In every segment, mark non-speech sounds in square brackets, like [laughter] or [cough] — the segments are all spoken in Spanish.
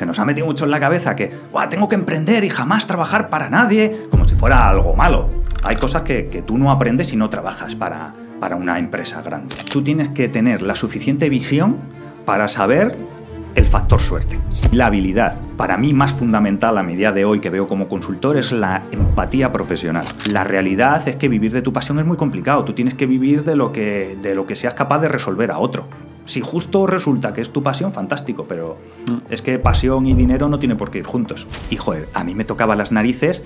Se nos ha metido mucho en la cabeza que "Buah, tengo que emprender y jamás trabajar para nadie, como si fuera algo malo. Hay cosas que, que tú no aprendes si no trabajas para, para una empresa grande. Tú tienes que tener la suficiente visión para saber el factor suerte. La habilidad, para mí más fundamental a mi día de hoy que veo como consultor, es la empatía profesional. La realidad es que vivir de tu pasión es muy complicado. Tú tienes que vivir de lo que, de lo que seas capaz de resolver a otro. Si justo resulta que es tu pasión, fantástico, pero es que pasión y dinero no tienen por qué ir juntos. Y joder, a mí me tocaba las narices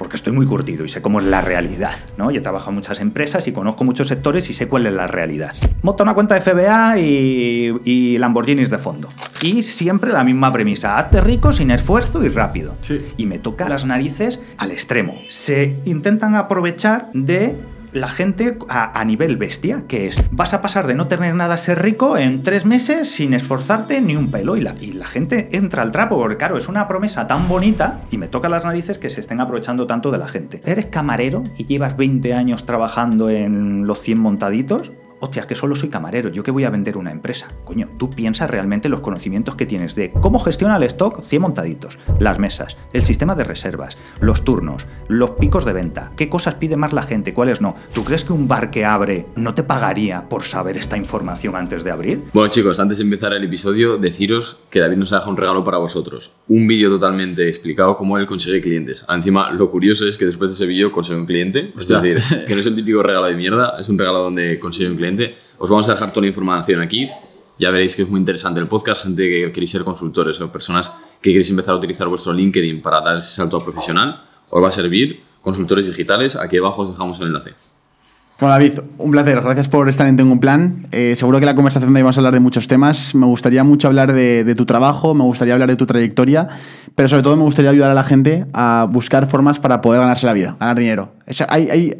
porque estoy muy curtido y sé cómo es la realidad, ¿no? Yo he trabajado en muchas empresas y conozco muchos sectores y sé cuál es la realidad. Monta una cuenta de FBA y, y Lamborghinis de fondo. Y siempre la misma premisa, hazte rico sin esfuerzo y rápido. Sí. Y me toca las narices al extremo. Se intentan aprovechar de la gente a, nivel bestia, que es, vas a pasar de no tener nada a ser rico en tres meses sin esforzarte ni un pelo. Y la, y la gente entra al trapo, porque claro, es una promesa tan bonita y me toca las narices que se estén aprovechando tanto de la gente. ¿Eres camarero y llevas 20 años trabajando en los 100 montaditos? Hostia, que solo soy camarero, yo que voy a vender una empresa. Coño, tú piensas realmente los conocimientos que tienes de cómo gestiona el stock 100 montaditos, las mesas, el sistema de reservas, los turnos, los picos de venta, qué cosas pide más la gente, cuáles no. ¿Tú crees que un bar que abre no te pagaría por saber esta información antes de abrir? Bueno chicos, antes de empezar el episodio, deciros que David nos ha dejado un regalo para vosotros. Un vídeo totalmente explicado cómo él consigue clientes. Encima, lo curioso es que después de ese vídeo consigue un cliente. Es decir, que no es el típico regalo de mierda, es un regalo donde consigue un cliente. Os vamos a dejar toda la información aquí. Ya veréis que es muy interesante el podcast, gente que queréis ser consultores o personas que queréis empezar a utilizar vuestro LinkedIn para dar ese salto profesional. Os va a servir. Consultores digitales, aquí abajo os dejamos el enlace. Bueno, David, un placer. Gracias por estar en Tengo un Plan. Eh, seguro que la conversación de hoy vamos a hablar de muchos temas. Me gustaría mucho hablar de, de tu trabajo, me gustaría hablar de tu trayectoria, pero sobre todo me gustaría ayudar a la gente a buscar formas para poder ganarse la vida, ganar dinero.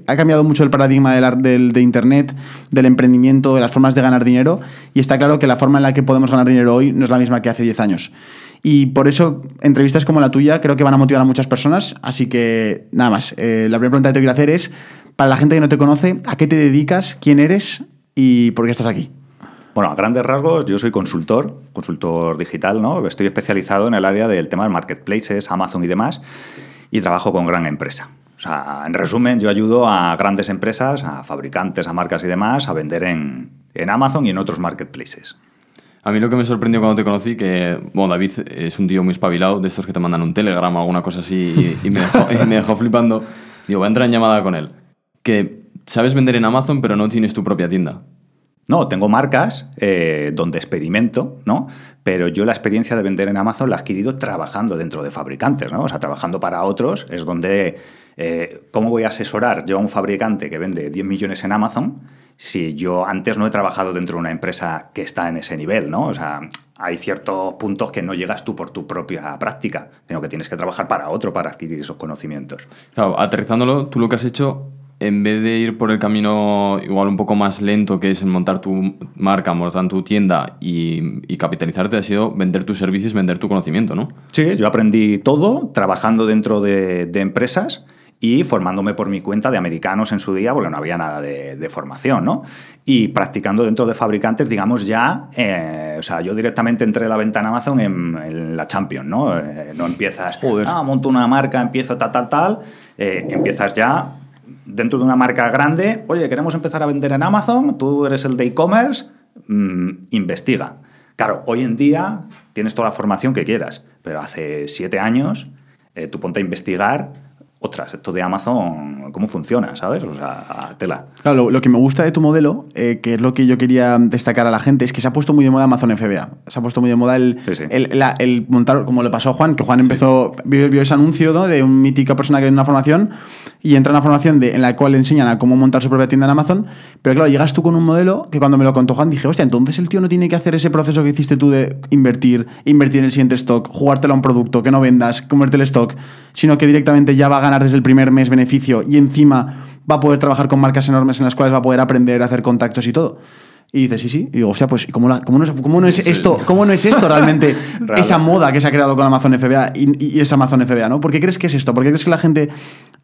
Ha cambiado mucho el paradigma del, ar- del- de Internet, del emprendimiento, de las formas de ganar dinero, y está claro que la forma en la que podemos ganar dinero hoy no es la misma que hace 10 años. Y por eso, entrevistas como la tuya creo que van a motivar a muchas personas. Así que, nada más. Eh, la primera pregunta que te quiero hacer es, para la gente que no te conoce, ¿a qué te dedicas? ¿Quién eres? ¿Y por qué estás aquí? Bueno, a grandes rasgos, yo soy consultor, consultor digital, ¿no? Estoy especializado en el área del tema de marketplaces, Amazon y demás, y trabajo con gran empresa. O sea, en resumen, yo ayudo a grandes empresas, a fabricantes, a marcas y demás, a vender en, en Amazon y en otros marketplaces. A mí lo que me sorprendió cuando te conocí, que, bueno, David es un tío muy espabilado, de estos que te mandan un telegram o alguna cosa así, y, y me, dejó, y me dejó flipando. Digo, voy a entrar en llamada con él. Que sabes vender en Amazon, pero no tienes tu propia tienda. No, tengo marcas eh, donde experimento, ¿no? Pero yo la experiencia de vender en Amazon la he adquirido trabajando dentro de fabricantes, ¿no? O sea, trabajando para otros es donde... eh, ¿Cómo voy a asesorar yo a un fabricante que vende 10 millones en Amazon si yo antes no he trabajado dentro de una empresa que está en ese nivel, ¿no? O sea, hay ciertos puntos que no llegas tú por tu propia práctica, sino que tienes que trabajar para otro para adquirir esos conocimientos. Claro, aterrizándolo, tú lo que has hecho, en vez de ir por el camino igual un poco más lento, que es montar tu marca, montar tu tienda y, y capitalizarte, ha sido vender tus servicios, vender tu conocimiento, ¿no? Sí, yo aprendí todo trabajando dentro de, de empresas y formándome por mi cuenta de americanos en su día, porque no había nada de, de formación, ¿no? Y practicando dentro de fabricantes, digamos, ya, eh, o sea, yo directamente entré a la venta en Amazon en, en la Champions, ¿no? Eh, no empiezas, Joder. ah, monto una marca, empiezo tal, tal, tal, eh, empiezas ya dentro de una marca grande, oye, queremos empezar a vender en Amazon, tú eres el de e-commerce, mm, investiga. Claro, hoy en día tienes toda la formación que quieras, pero hace siete años eh, tú ponte a investigar otras, esto de Amazon, ¿cómo funciona? ¿Sabes? O sea, tela. Claro, lo, lo que me gusta de tu modelo, eh, que es lo que yo quería destacar a la gente, es que se ha puesto muy de moda Amazon FBA. Se ha puesto muy de moda el, Sí, sí. el, la- el montar, como le pasó a Juan, que Juan empezó, vio, vio ese anuncio ¿no? de un mítica persona que viene una formación y entra en una formación de, en la cual le enseñan a cómo montar su propia tienda en Amazon. Pero claro, llegas tú con un modelo que cuando me lo contó Juan dije, hostia, entonces el tío no tiene que hacer ese proceso que hiciste tú de invertir, invertir en el siguiente stock, jugártelo a un producto, que no vendas, comerte el stock, sino que directamente ya va a ganar desde el primer mes beneficio y encima va a poder trabajar con marcas enormes en las cuales va a poder aprender a hacer contactos y todo. Y dices, sí, sí. Y digo, hostia, pues ¿cómo, la- cómo no, es- cómo no es esto? ¿Cómo no es esto realmente Real. [laughs] esa moda que se ha creado con Amazon FBA y, y es Amazon FBA, ¿no? ¿Por qué crees que es esto? ¿Por qué crees que la gente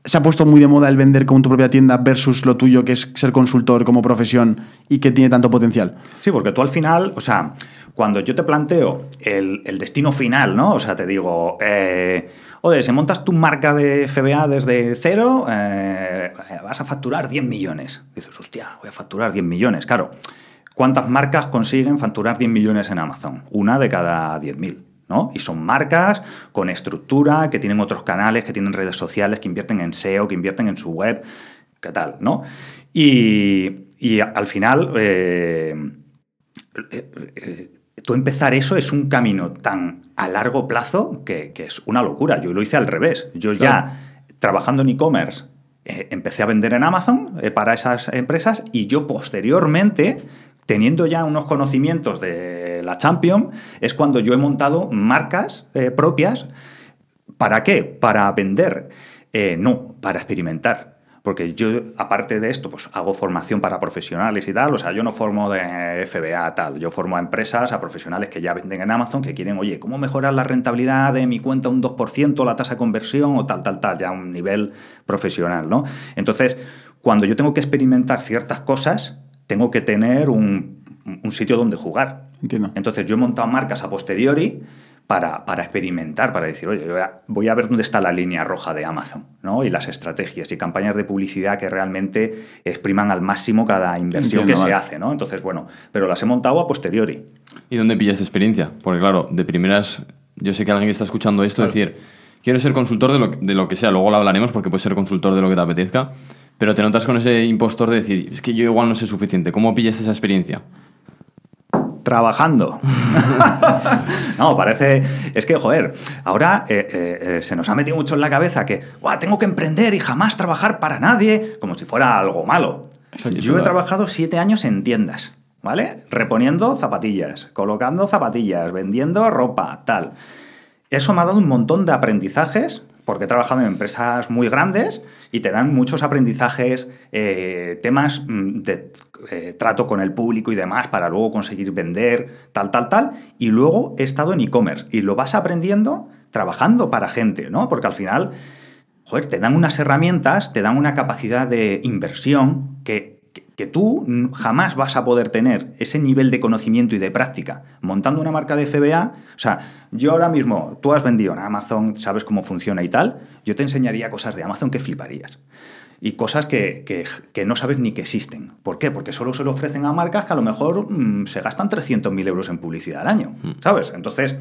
se ha puesto muy de moda el vender con tu propia tienda versus lo tuyo, que es ser consultor como profesión y que tiene tanto potencial? Sí, porque tú al final, o sea, cuando yo te planteo el, el destino final, ¿no? O sea, te digo, eh, oye, si montas tu marca de FBA desde cero, eh, vas a facturar 10 millones. dices, hostia, voy a facturar 10 millones. Claro, ¿cuántas marcas consiguen facturar 10 millones en Amazon? Una de cada 10.000. ¿no? Y son marcas con estructura, que tienen otros canales, que tienen redes sociales, que invierten en SEO, que invierten en su web, ¿qué tal? ¿no? Y, al final, eh, eh, tú empezar eso es un camino tan a largo plazo que, que es una locura. Yo lo hice al revés. Yo ya, trabajando en e-commerce, eh, empecé a vender en Amazon eh, para esas empresas y yo posteriormente, teniendo ya unos conocimientos de la Champion, es cuando yo he montado marcas eh, propias. ¿Para qué? Para vender. No, para experimentar. Porque yo, aparte de esto, pues hago formación para profesionales y tal. O sea, yo no formo de FBA tal. Yo formo a empresas, a profesionales que ya venden en Amazon, que quieren, oye, ¿cómo mejorar la rentabilidad de mi cuenta un 2%, la tasa de conversión o tal, tal, tal? Ya a un nivel profesional, ¿no? Entonces, cuando yo tengo que experimentar ciertas cosas, tengo que tener un, un sitio donde jugar. Entiendo. Entonces, yo he montado marcas a posteriori para, para experimentar, para decir, oye, voy a, voy a ver dónde está la línea roja de Amazon, ¿no? Y las estrategias y campañas de publicidad que realmente expriman al máximo cada inversión Entiendo, que se hace, ¿no? Entonces, bueno, pero las he montado a posteriori. ¿Y dónde pillas experiencia? Porque claro, de primeras, yo sé que alguien que está escuchando esto decir, quiero ser consultor de lo, de lo que sea, luego lo hablaremos porque puedes ser consultor de lo que te apetezca, pero te notas con ese impostor de decir, es que yo igual no sé suficiente, ¿cómo pillas esa experiencia? Trabajando. [laughs] no, parece. Es que, joder, ahora eh, eh, eh, se nos ha metido mucho en la cabeza que, "Buah, tengo que emprender y jamás trabajar para nadie, como si fuera algo malo. Exacto, Yo he trabajado siete años en tiendas, ¿vale? Reponiendo zapatillas, colocando zapatillas, vendiendo ropa, tal. Eso me ha dado un montón de aprendizajes, porque he trabajado en empresas muy grandes y te dan muchos aprendizajes, eh, temas mm, de eh, trato con el público y demás para luego conseguir vender, tal, tal, tal. Y luego he estado en e-commerce y lo vas aprendiendo trabajando para gente, ¿no? Porque al final, te dan unas herramientas, te dan una capacidad de inversión que, que- que tú jamás vas a poder tener ese nivel de conocimiento y de práctica montando una marca de FBA. O sea, yo ahora mismo, tú has vendido en Amazon, sabes cómo funciona y tal, yo te enseñaría cosas de Amazon que fliparías. Y cosas que, que- que no sabes ni que existen. ¿Por qué? Porque solo se lo ofrecen a marcas que a lo mejor mm, se gastan 300.000 euros en publicidad al año, ¿sabes? Entonces,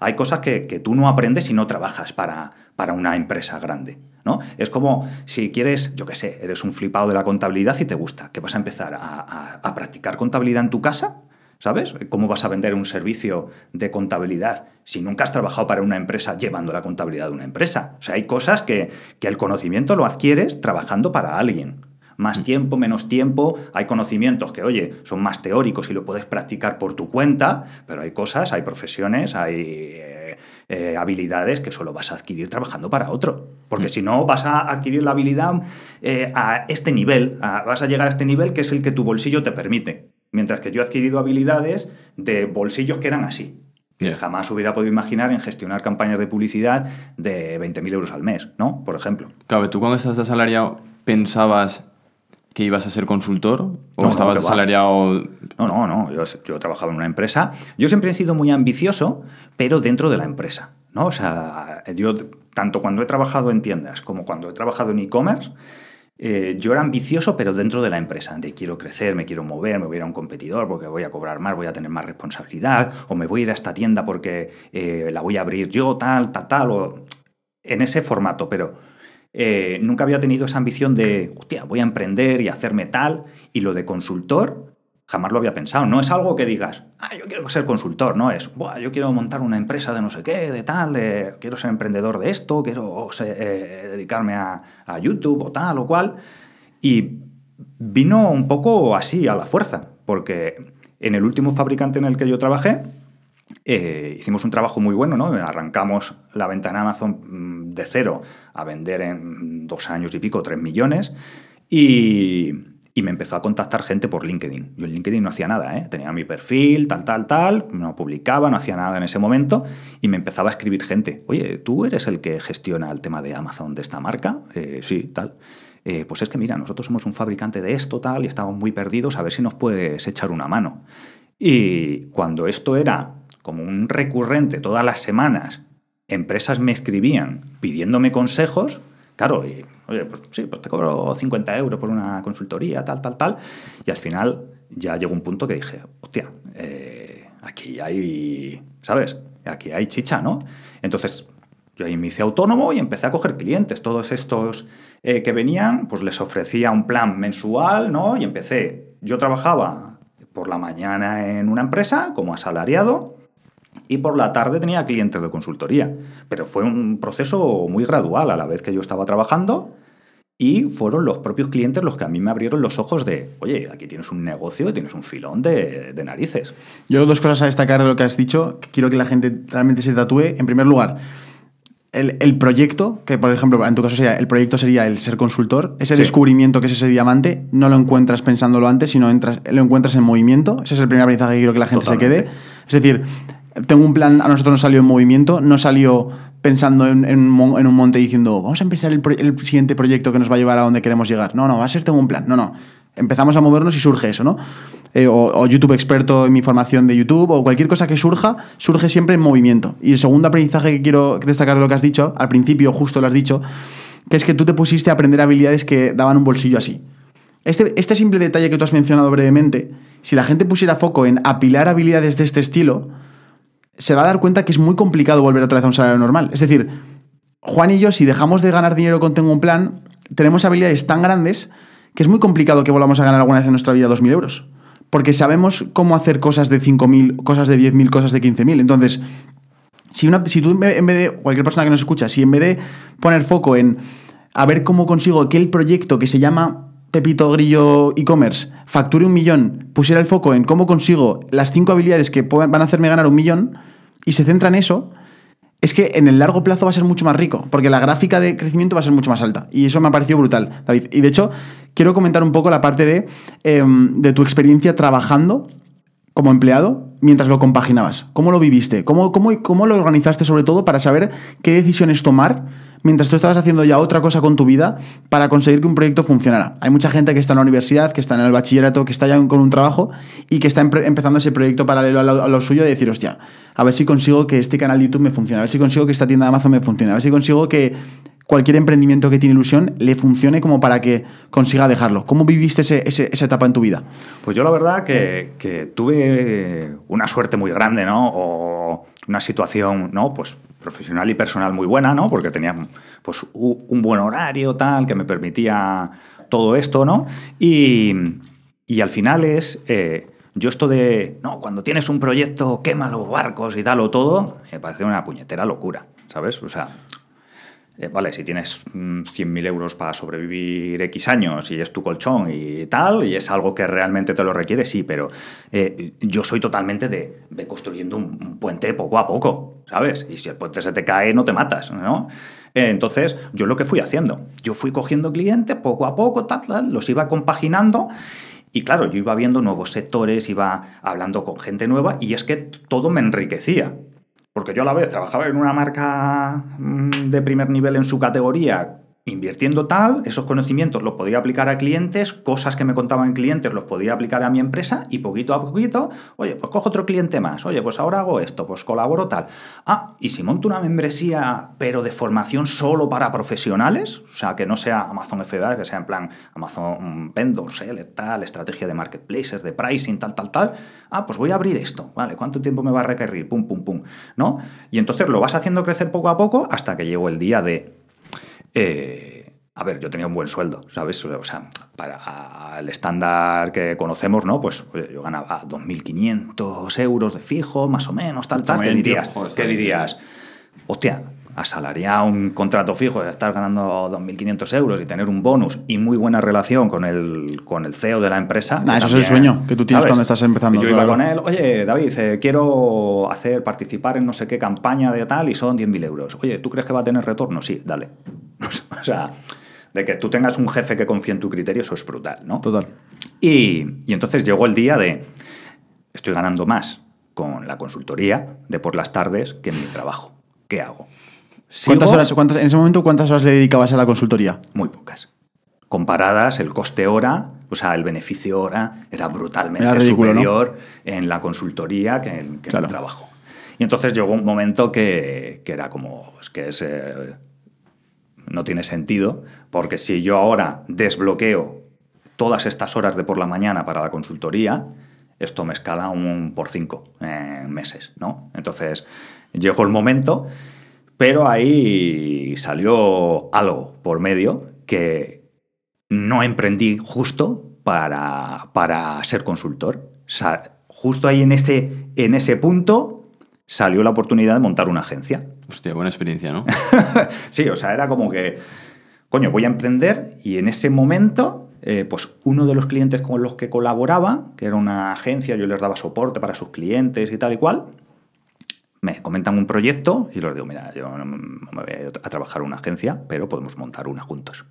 hay cosas que, que tú no aprendes si no trabajas para, para una empresa grande, ¿no? Es como si quieres, yo qué sé, eres un flipado de la contabilidad y te gusta, que vas a empezar a, a- a practicar contabilidad en tu casa, ¿sabes? ¿Cómo vas a vender un servicio de contabilidad si nunca has trabajado para una empresa llevando la contabilidad de una empresa? O sea, hay cosas que, que el conocimiento lo adquieres trabajando para alguien. Más tiempo, menos tiempo, hay conocimientos que, oye, son más teóricos y lo puedes practicar por tu cuenta, pero hay cosas, hay profesiones, hay eh, eh, habilidades que solo vas a adquirir trabajando para otro. Porque si no, vas a adquirir la habilidad eh, a este nivel, a- vas a llegar a este nivel que es el que tu bolsillo te permite. Mientras que yo he adquirido habilidades de bolsillos que eran así. Que jamás hubiera podido imaginar en gestionar campañas de publicidad de 20.000 euros al mes, ¿no? Por ejemplo. Claro, ¿tú cuando estás asalariado pensabas que ibas a ser consultor? ¿O No, estabas va. asalariado No, no, no. Yo, yo he trabajado en una empresa. Yo siempre he sido muy ambicioso, pero dentro de la empresa. ¿no? O sea, yo, tanto cuando he trabajado en tiendas como cuando he trabajado en e-commerce, eh, yo era ambicioso, pero dentro de la empresa. De quiero crecer, me quiero mover, me voy a ir a un competidor porque voy a cobrar más, voy a tener más responsabilidad, o me voy a ir a esta tienda porque eh, la voy a abrir yo, tal, tal, tal, o en ese formato. Pero eh, nunca había tenido esa ambición de, hostia, voy a emprender y hacerme tal. Y lo de consultor, jamás lo había pensado. No es algo que digas, ah, yo quiero ser consultor, no es, yo quiero montar una empresa de no sé qué, de tal, quiero ser emprendedor de esto, quiero eh, dedicarme a, YouTube o tal o cual. Y vino un poco así, a la fuerza, porque en el último fabricante en el que yo trabajé, eh, hicimos un trabajo muy bueno, ¿no? Arrancamos la venta en Amazon mm, de cero a vender en dos años y pico, tres millones, y, y me empezó a contactar gente por LinkedIn. Yo en LinkedIn no hacía nada, ¿eh? tenía mi perfil, tal, tal, tal, no publicaba, no hacía nada en ese momento y me empezaba a escribir gente. Oye, ¿tú eres el que gestiona el tema de Amazon de esta marca? Eh, sí, tal. Eh, pues es que mira, nosotros somos un fabricante de esto, tal, y estamos muy perdidos, a ver si nos puedes echar una mano. Y cuando esto era como un recurrente todas las semanas, empresas me escribían pidiéndome consejos, claro, y oye, pues sí, pues te cobro 50 euros por una consultoría, tal, tal, tal. Y al final ya llegó un punto que dije, hostia, eh, aquí hay, ¿sabes? Aquí hay chicha, ¿no? Entonces yo ahí me hice autónomo y empecé a coger clientes. Todos estos eh, que venían, pues les ofrecía un plan mensual, ¿no? Y empecé, yo trabajaba por la mañana en una empresa como asalariado y por la tarde tenía clientes de consultoría. Pero fue un proceso muy gradual a la vez que yo estaba trabajando y fueron los propios clientes los que a mí me abrieron los ojos de, oye, aquí tienes un negocio, tienes un filón de, de narices. Yo dos cosas a destacar de lo que has dicho, que quiero que la gente realmente se tatúe. En primer lugar, el, el, proyecto, que por ejemplo, en tu caso sería, el proyecto sería el ser consultor, ese sí. descubrimiento que es ese diamante, no lo encuentras pensándolo antes, sino entras, lo encuentras en movimiento. Ese es el primer aprendizaje que quiero que la gente Totalmente. se quede. Es decir, tengo un plan, a nosotros nos salió en movimiento, no salió pensando en, un monte diciendo, vamos a empezar el, siguiente proyecto que nos va a llevar a donde queremos llegar. No, no, va a ser tengo un plan. No, no. Empezamos a movernos y surge eso, ¿no? Eh, o, o, YouTube experto en mi formación de YouTube, o cualquier cosa que surja, surge siempre en movimiento. Y el segundo aprendizaje que quiero destacar de lo que has dicho, al principio justo lo has dicho, que es que tú te pusiste a aprender habilidades que daban un bolsillo así. Este, este simple detalle que tú has mencionado brevemente, si la gente pusiera foco en apilar habilidades de este estilo, se va a dar cuenta que es muy complicado volver otra vez a un salario normal. Es decir, Juan y yo, si dejamos de ganar dinero con Tengo un Plan, tenemos habilidades tan grandes que es muy complicado que volvamos a ganar alguna vez en nuestra vida 2.000 euros. Porque sabemos cómo hacer cosas de 5.000, cosas de 10.000, cosas de 15.000. Entonces, si, una, si tú en vez de, cualquier persona que nos escucha, si en vez de poner foco en a ver cómo consigo aquel proyecto que se llama Pepito Grillo e-commerce facture un millón, pusiera el foco en cómo consigo las cinco habilidades que van a hacerme ganar un millón y se centra en eso, es que en el largo plazo va a ser mucho más rico, porque la gráfica de crecimiento va a ser mucho más alta. Y eso me ha parecido brutal, David. Y de hecho, quiero comentar un poco la parte de, eh, de tu experiencia trabajando como empleado mientras lo compaginabas. ¿Cómo lo viviste? ¿Cómo, cómo, cómo lo organizaste sobre todo para saber qué decisiones tomar? Mientras tú estabas haciendo ya otra cosa con tu vida para conseguir que un proyecto funcionara. Hay mucha gente que está en la universidad, que está en el bachillerato, que está ya con un trabajo y que está empezando ese proyecto paralelo a lo, suyo de decir, hostia, a ver si consigo que este canal de YouTube me funcione, a ver si consigo que esta tienda de Amazon me funcione, a ver si consigo que cualquier emprendimiento que tiene ilusión le funcione como para que consiga dejarlo. ¿Cómo viviste ese, ese, esa etapa en tu vida? Pues yo la verdad que, que, tuve una suerte muy grande, ¿no? O una situación, ¿no? Pues profesional y personal muy buena, ¿no? Porque tenía pues, un buen horario, tal, que me permitía todo esto, ¿no? Y, y al final es... Eh, yo esto de, no, cuando tienes un proyecto, quema los barcos y dalo todo, me parece una puñetera locura, ¿sabes? O sea, eh, vale, si tienes 100.000 mm, euros para sobrevivir X años y es tu colchón y tal, y es algo que realmente te lo requiere, sí, pero eh, yo soy totalmente de, de construyendo un, puente poco a poco, ¿sabes? Y si el puente se te cae, no te matas, ¿no? Eh, entonces, yo lo que fui haciendo, yo fui cogiendo clientes poco a poco, tal, tal, los iba compaginando. Y claro, yo iba viendo nuevos sectores, iba hablando con gente nueva y es que todo me enriquecía. Porque yo a la vez trabajaba en una marca mm, de primer nivel en su categoría, invirtiendo tal, esos conocimientos los podía aplicar a clientes, cosas que me contaban clientes los podía aplicar a mi empresa y poquito a poquito, oye, pues cojo otro cliente más, oye, pues ahora hago esto, pues colaboro tal. Ah, y si monto una membresía, pero de formación solo para profesionales, o sea, que no sea Amazon FBA, que sea en plan Amazon Vendor, Seller, tal, estrategia de marketplaces, de pricing, tal, tal, tal, ah, pues voy a abrir esto, ¿vale? ¿Cuánto tiempo me va a requerir? Pum, pum, pum, ¿no? Y entonces lo vas haciendo crecer poco a poco hasta que llegó el día de eh, A ver, yo tenía un buen sueldo, ¿sabes? O sea, para el estándar que conocemos, ¿no? Pues yo ganaba 2.500 euros de fijo, más o menos, tal, tal. ¿Qué dirías? ¿Qué dirías? Hostia, asalariar un contrato fijo, estar ganando 2.500 euros y tener un bonus y muy buena relación con el, con el CEO de la empresa. Que eso es el sueño que tú tienes cuando estás empezando, yo iba con él, oye, David, eh, quiero hacer, participar en no sé qué campaña de tal y son 10.000 euros. Oye, ¿tú crees que va a tener retorno? Sí, dale. [laughs] o sea, de que tú tengas un jefe que confíe en tu criterio, eso es brutal, ¿no? Total. Y, y entonces llegó el día de, estoy ganando más con la consultoría de por las tardes que en mi trabajo. ¿Qué hago? ¿Cuántas horas, cuántas, en ese momento, cuántas horas le dedicabas a la consultoría? Muy pocas. Comparadas, el coste hora, o sea, el beneficio hora era brutalmente Era ridículo, ¿no? superior en la consultoría que en, que en Claro. el trabajo. Y entonces llegó un momento que, que era como, es que es, eh, no tiene sentido, porque si yo ahora desbloqueo todas estas horas de por la mañana para la consultoría, esto me escala un por cinco en meses, ¿no? Entonces llegó el momento, pero ahí salió algo por medio que no emprendí justo para, para ser consultor. Justo ahí en ese, en ese punto salió la oportunidad de montar una agencia. Hostia, buena experiencia, ¿no? [laughs] Sí, o sea, era como que, coño, voy a emprender y en ese momento, eh, pues uno de los clientes con los que colaboraba, que era una agencia, yo les daba soporte para sus clientes y tal y cual, me comentan un proyecto y les digo, mira, yo no me voy a trabajar en una agencia, pero podemos montar una juntos.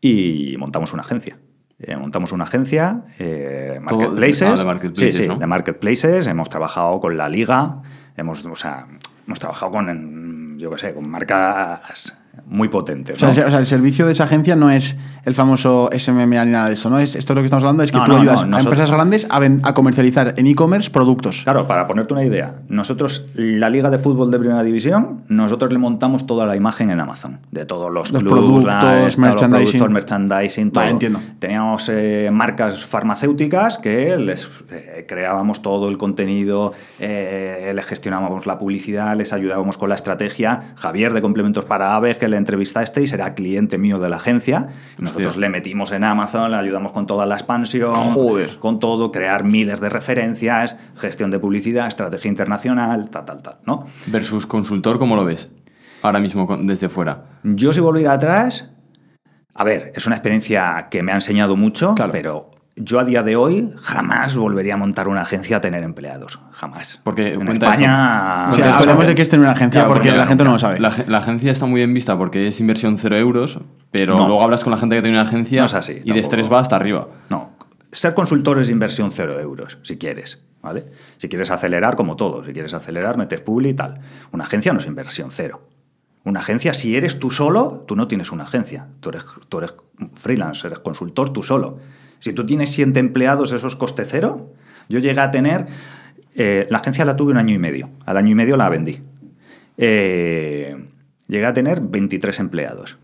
Y montamos una agencia. Eh, montamos una agencia, eh, Todo- marketplaces. ah, de marketplaces, sí, sí, ¿no? de marketplaces. Hemos trabajado con la liga, hemos, o sea, hemos trabajado con, yo qué sé, con marcas muy potentes. O sea, el, o sea, el servicio de esa agencia no es el famoso SMMA ni nada de eso, ¿no? Es, esto lo que estamos hablando es que No, tú no, ayudas a empresas grandes a, ven- a comercializar en e-commerce productos. Claro, para ponerte una idea, nosotros, la Liga de Fútbol de Primera División, nosotros le montamos toda la imagen en Amazon, de todos los, Los clubs, productos, la- esta, merchandising. Los productos, merchandising, todo. Vale, entiendo. Teníamos eh, marcas farmacéuticas que les eh, creábamos todo el contenido, eh, les gestionábamos la publicidad, les ayudábamos con la estrategia. Javier de Complementos para Aves, que le entrevistasteis, era cliente mío de la agencia. Nosotros Hostia. le metimos en Amazon, le ayudamos con toda la expansión, Joder. con todo, crear miles de referencias, gestión de publicidad, estrategia internacional, tal, tal, tal, ¿no? Versus consultor, ¿cómo lo ves? Ahora mismo desde fuera. Yo si volviera atrás, a ver, es una experiencia que me ha enseñado mucho, Claro. pero yo a día de hoy jamás volvería a montar una agencia a tener empleados, jamás. Porque en cuenta España... O sea, Bueno, hablemos eso- de qué es tener una agencia Claro, porque porque la gente no lo sabe. La, ge- la agencia está muy bien vista porque es inversión cero euros, pero No. luego hablas con la gente que tiene una agencia No es así, y de estrés va hasta arriba. No, ser consultor es inversión cero euros, si quieres, ¿vale? Si quieres acelerar, como todo, si quieres acelerar, metes publi y tal. Una agencia no es inversión cero. Una agencia, si eres tú solo, tú no tienes una agencia. Tú eres, tú eres freelance, eres consultor tú solo. Si tú tienes siete empleados, eso es coste cero. Yo llegué a tener... eh, la agencia la tuve un año y medio. Al año y medio la vendí. Eh, llegué a tener 23 empleados.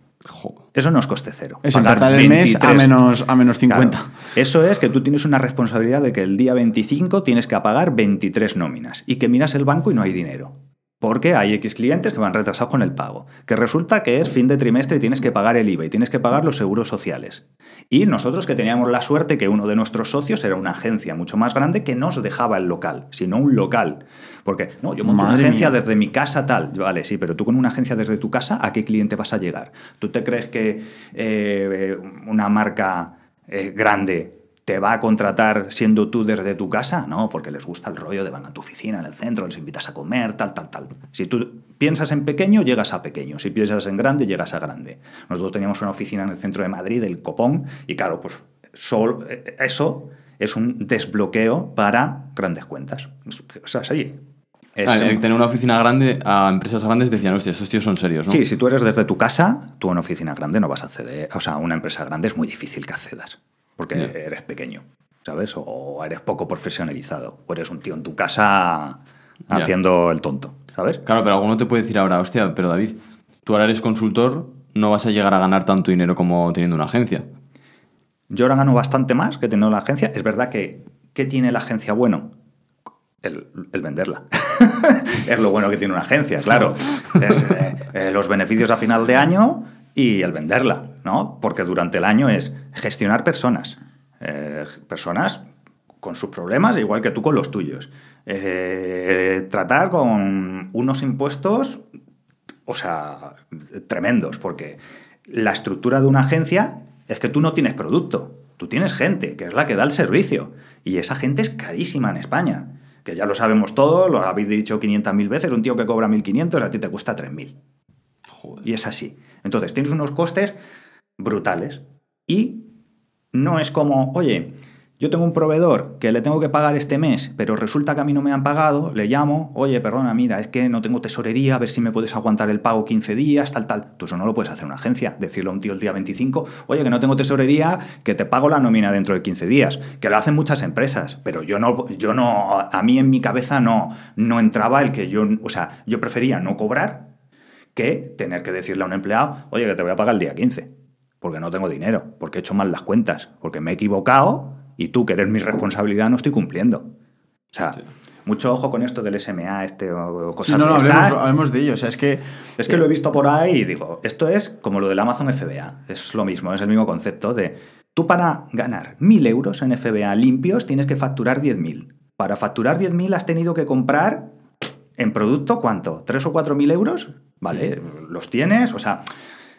Eso no es coste cero. Es Pagar empezar el mes a 23. menos, a menos 50. Claro. Eso es que tú tienes una responsabilidad de que el día 25 tienes que pagar 23 nóminas y que miras el banco y no hay dinero. Porque hay X clientes que van retrasados con el pago. Que resulta que es fin de trimestre y tienes que pagar el IVA y tienes que pagar los seguros sociales. Y nosotros que teníamos la suerte que uno de nuestros socios era una agencia mucho más grande que nos dejaba el local, sino un local. Porque, no, yo monto una agencia mía. desde mi casa tal. Vale, sí, pero tú con una agencia desde tu casa, ¿a qué cliente vas a llegar? ¿Tú te crees que eh, una marca eh, grande te va a contratar siendo tú desde tu casa? No, porque les gusta el rollo de van a tu oficina en el centro, les invitas a comer, tal, tal, tal. Si tú piensas en pequeño, llegas a pequeño. Si piensas en grande, llegas a grande. Nosotros teníamos una oficina en el centro de Madrid, el Copón, y claro, pues sol- eh, eso es un desbloqueo para grandes cuentas. O sea, es allí. Es, Ah, el tener una oficina grande a empresas grandes decían, hostia, estos tíos son serios, ¿no? Sí, si tú eres desde tu casa, tú a una oficina grande no vas a acceder. O sea, a una empresa grande es muy difícil que accedas, porque eres pequeño, ¿sabes? O eres poco profesionalizado, o eres un tío en tu casa haciendo el tonto, ¿sabes? Claro, pero alguno te puede decir ahora, hostia, pero David, tú ahora eres consultor, no vas a llegar a ganar tanto dinero como teniendo una agencia. Yo ahora gano bastante más que teniendo la agencia. Es verdad que, ¿qué tiene la agencia bueno? El, el venderla. [laughs] es lo bueno que tiene una agencia, claro. [laughs] Es eh, eh, los beneficios a final de año y el venderla. ¿no? Porque durante el año es gestionar personas. Eh, personas con sus problemas, igual que tú con los tuyos. Eh, tratar con unos impuestos, o sea, tremendos, porque la estructura de una agencia es que tú no tienes producto, tú tienes gente, que es la que da el servicio. Y esa gente es carísima en España. Que ya lo sabemos todos, lo habéis dicho 500.000 veces, un tío que cobra 1.500 a ti te cuesta 3.000. Y es así. Entonces, tienes unos costes brutales. Y no es como, oye, yo tengo un proveedor que le tengo que pagar este mes, pero resulta que a mí no me han pagado, le llamo, oye, perdona, mira, es que no tengo tesorería, a ver si me puedes aguantar el pago 15 días, tal, tal. Tú eso no lo puedes hacer una agencia. Decirle a un tío el día 25, oye, que no tengo tesorería, que te pago la nómina dentro de 15 días. Que lo hacen muchas empresas, pero yo no, yo no, a mí en mi cabeza no, no entraba el que yo, o sea, yo prefería no cobrar que tener que decirle a un empleado, oye, que te voy a pagar el día 15, porque no tengo dinero, porque he hecho mal las cuentas, porque me he equivocado y tú, que eres mi responsabilidad, no estoy cumpliendo. O sea, mucho ojo con esto del SMA, este o cosas Sí, no, no, hablemos, hablemos de ello. O sea, es que. Es que lo he visto por ahí y digo, esto es como lo del Amazon FBA. Es lo mismo, es el mismo concepto de tú para ganar 1.000 euros en FBA limpios tienes que facturar 10.000. Para facturar 10.000 has tenido que comprar en producto cuánto? ¿3 o 4.000 euros? Vale, los tienes, o sea,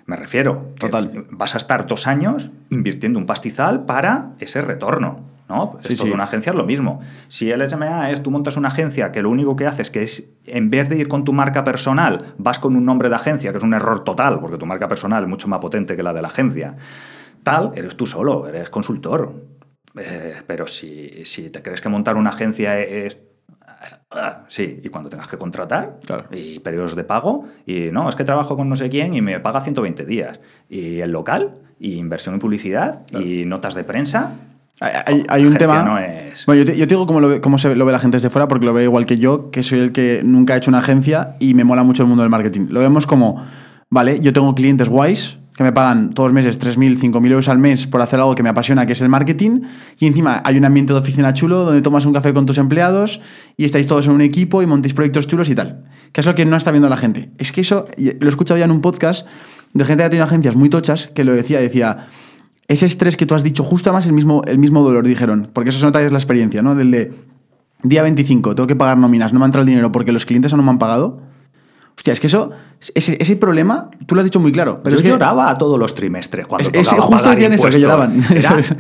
me refiero. Total. Vas a estar dos años invirtiendo un pastizal para ese retorno. ¿no? Sí, Esto sí. de una agencia es lo mismo. Si el SMA es tú montas una agencia que lo único que haces que es, en vez de ir con tu marca personal, vas con un nombre de agencia, que es un error total, porque tu marca personal es mucho más potente que la de la agencia. Tal, eres tú solo, eres consultor. Eh, pero si, si te crees que montar una agencia es... [laughs] Sí, y cuando tengas que contratar, Claro. y periodos de pago, y no, es que trabajo con no sé quién y me paga 120 días. Y el local, y inversión en publicidad, y notas de prensa. Hay, un tema. no es- Bueno, yo te, yo te digo cómo, lo cómo se lo ve la gente desde fuera, porque lo ve igual que yo, que soy el que nunca ha hecho una agencia y me mola mucho el mundo del marketing. Lo vemos como, vale, yo tengo clientes guays que me pagan todos los meses 3.000, 5.000 euros al mes por hacer algo que me apasiona, que es el marketing, y encima hay un ambiente de oficina chulo donde tomas un café con tus empleados y estáis todos en un equipo y montéis proyectos chulos y tal. Que es lo que no está viendo la gente. Es que eso, lo he escuchado ya en un podcast de gente que ha tenido agencias muy tochas que lo decía, decía, ese estrés que tú has dicho, justo además el mismo, el mismo dolor, dijeron, porque eso se nota es la experiencia, ¿no? Del de día 25, tengo que pagar nóminas, no me ha entrado el dinero porque los clientes aún no me han pagado. Hostia, es que eso, ese, ese problema, tú lo has dicho muy claro, pero Yo es que lloraba a todos los trimestres cuando Es- tocaba justo pagar eso, que lloraban. Era- [laughs] Eso es.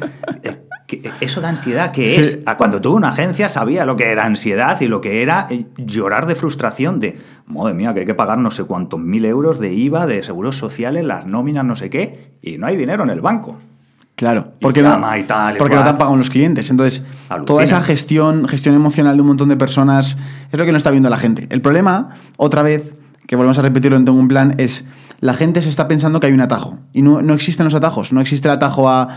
eh, eso de ansiedad que es. Cuando tuve una agencia sabía lo que era ansiedad y lo que era eh, llorar de frustración de, madre mía, que hay que pagar no sé cuántos mil euros de IVA, de seguros sociales, las nóminas, no sé qué, y no hay dinero en el banco. Claro, Y porque, no, y tal, y porque no te han pagado los clientes. Entonces, Alucina. toda esa gestión, gestión emocional de un montón de personas es lo que no está viendo la gente. El problema, otra vez, que volvemos a repetirlo en Tengo un plan, es la gente se está pensando que hay un atajo. Y no, no existen los atajos. No existe el atajo a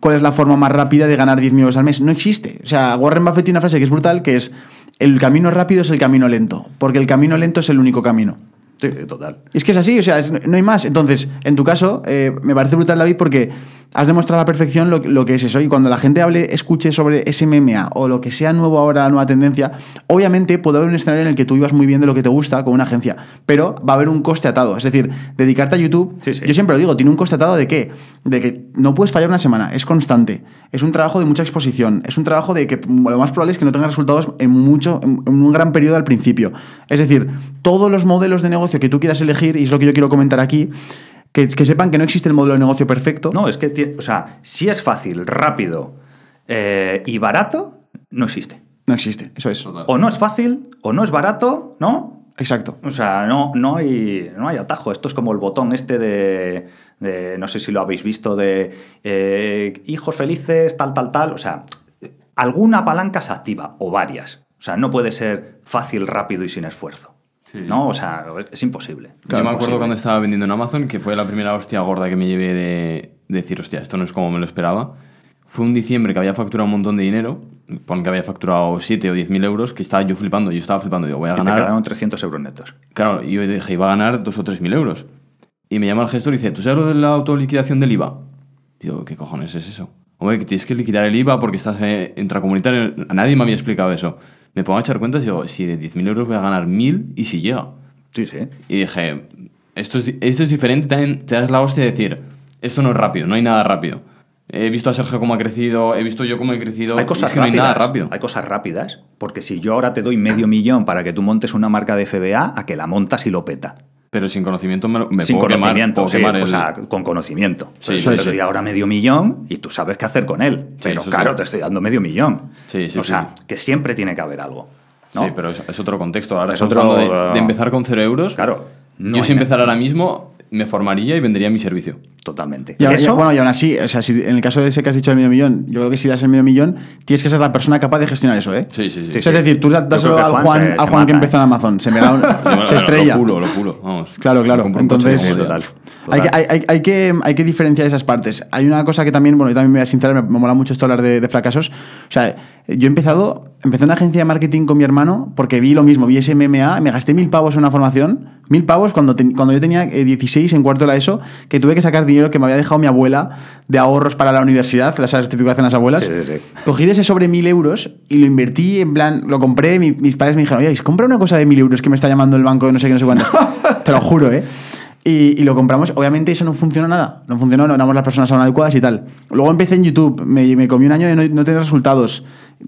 cuál es la forma más rápida de ganar 10.000 euros al mes. No existe. O sea, Warren Buffett tiene una frase que es brutal, que es el camino rápido es el camino lento. Porque el camino lento es el único camino. Sí, total. Y es que es así, o sea, es- no hay más. Entonces, en tu caso, eh, me parece brutal, David, porque has demostrado a la perfección lo, lo que es eso. Y cuando la gente hable, escuche sobre SMMA o lo que sea nuevo ahora, nueva tendencia, obviamente puede haber un escenario en el que tú ibas muy bien de lo que te gusta con una agencia, pero va a haber un coste atado. Es decir, dedicarte a YouTube, Sí, sí. yo siempre lo digo, tiene un coste atado de qué? De que no puedes fallar una semana, es constante, es un trabajo de mucha exposición, es un trabajo de que lo más probable es que no tengas resultados en mucho, en un gran periodo al principio. Es decir, todos los modelos de negocio que tú quieras elegir, y es lo que yo quiero comentar aquí, que, que sepan que no existe el modelo de negocio perfecto. No, es que, o sea, si es fácil, rápido eh, y barato, no existe. No existe, eso es. Total. O no es fácil, o no es barato, ¿no? Exacto. O sea, no, no, hay, no hay atajo. Esto es como el botón este de, de- no sé si lo habéis visto, de eh, hijos felices, tal, tal, tal. O sea, alguna palanca se activa, o varias. O sea, no puede ser fácil, rápido y sin esfuerzo. Sí. ¿No? O sea, es, imposible. Es Yo me acuerdo cuando estaba vendiendo en Amazon, que fue la primera hostia gorda que me llevé de, de decir, hostia, esto no es como me lo esperaba. Fue un diciembre que había facturado un montón de dinero, pon que había facturado 7 o 10 mil euros, que estaba yo flipando, yo estaba flipando, digo, voy a Y te ganar... quedaron 300 euros netos. Claro, y yo dije, iba a ganar 2 o 3 mil euros. Y me llama el gestor y dice, ¿tú sabes lo de la autoliquidación del IVA? Digo, ¿qué cojones es eso? Hombre, que tienes que liquidar el IVA porque estás eh, intracomunitario. A nadie me había explicado eso. Me pongo a echar cuentas y digo, si de 10.000 euros voy a ganar 1.000 y si llega. Sí, sí. Y dije, esto es, esto es diferente, también te das la hostia de decir, esto no es rápido, no hay nada rápido. He visto a Sergio cómo ha crecido, he visto yo cómo he crecido. Hay cosas es que no hay rápidas. nada rápido. Hay cosas rápidas. Porque si yo ahora te doy medio millón para que tú montes una marca de FBA, a que la montas y lo peta. Pero sin conocimiento me, lo- me Sin puedo quemar, conocimiento, puedo sí, quemar o el- sea, con conocimiento. Sí, Pero sí, te doy ahora medio millón y tú sabes qué hacer con él. Pero claro, te estoy dando medio millón. Sí, sí, o sea, que siempre tiene que haber algo. ¿no? Sí, pero es, es otro contexto. Ahora Es otro, otro de, uh, de empezar con cero euros. Claro. no yo si nada. empezara ahora mismo, me formaría y vendería mi servicio. Totalmente. Y, ahora- Eso, bueno, y aún así, o sea, si, en el caso de ese que has dicho del medio millón, yo creo que si das el medio millón, tienes que ser la persona capaz de gestionar eso, ¿eh? Sí, sí, sí. Es decir, tú das- al Juan, Juan se- al se Juan mata, que empezó ¿eh? en Amazon. Se, me da un- [laughs] Bueno, se estrella. Lo pulo, lo pulo. Vamos. Claro, claro. Entonces, total. Hay que, hay, hay- hay que, hay que diferenciar esas partes. Hay una cosa que también, bueno, yo también me voy a sincerar, me, me mola mucho esto hablar de, de fracasos. O sea, yo he empezado, empecé una agencia de marketing con mi hermano porque vi lo mismo, vi ese MMA, me gasté mil pavos en una formación, mil pavos cuando, ten- cuando yo tenía eh, 16 en cuarto de la ESO, que tuve que sacar dinero que me había dejado mi abuela de ahorros para la universidad, las sabes típico que hacen las abuelas. Sí, sí, sí. Cogí de ese sobre mil euros y lo invertí, en plan, lo compré, mi- mis padres me dijeron, oye, compra una cosa de mil euros que me está llamando el banco de no sé qué, no sé cuántos. [laughs] Te lo juro, ¿eh? Y, y lo compramos. Obviamente eso no funcionó nada. No funcionó, no éramos las personas adecuadas y tal. Luego empecé en YouTube. Me, me comí un año de no, no tener resultados.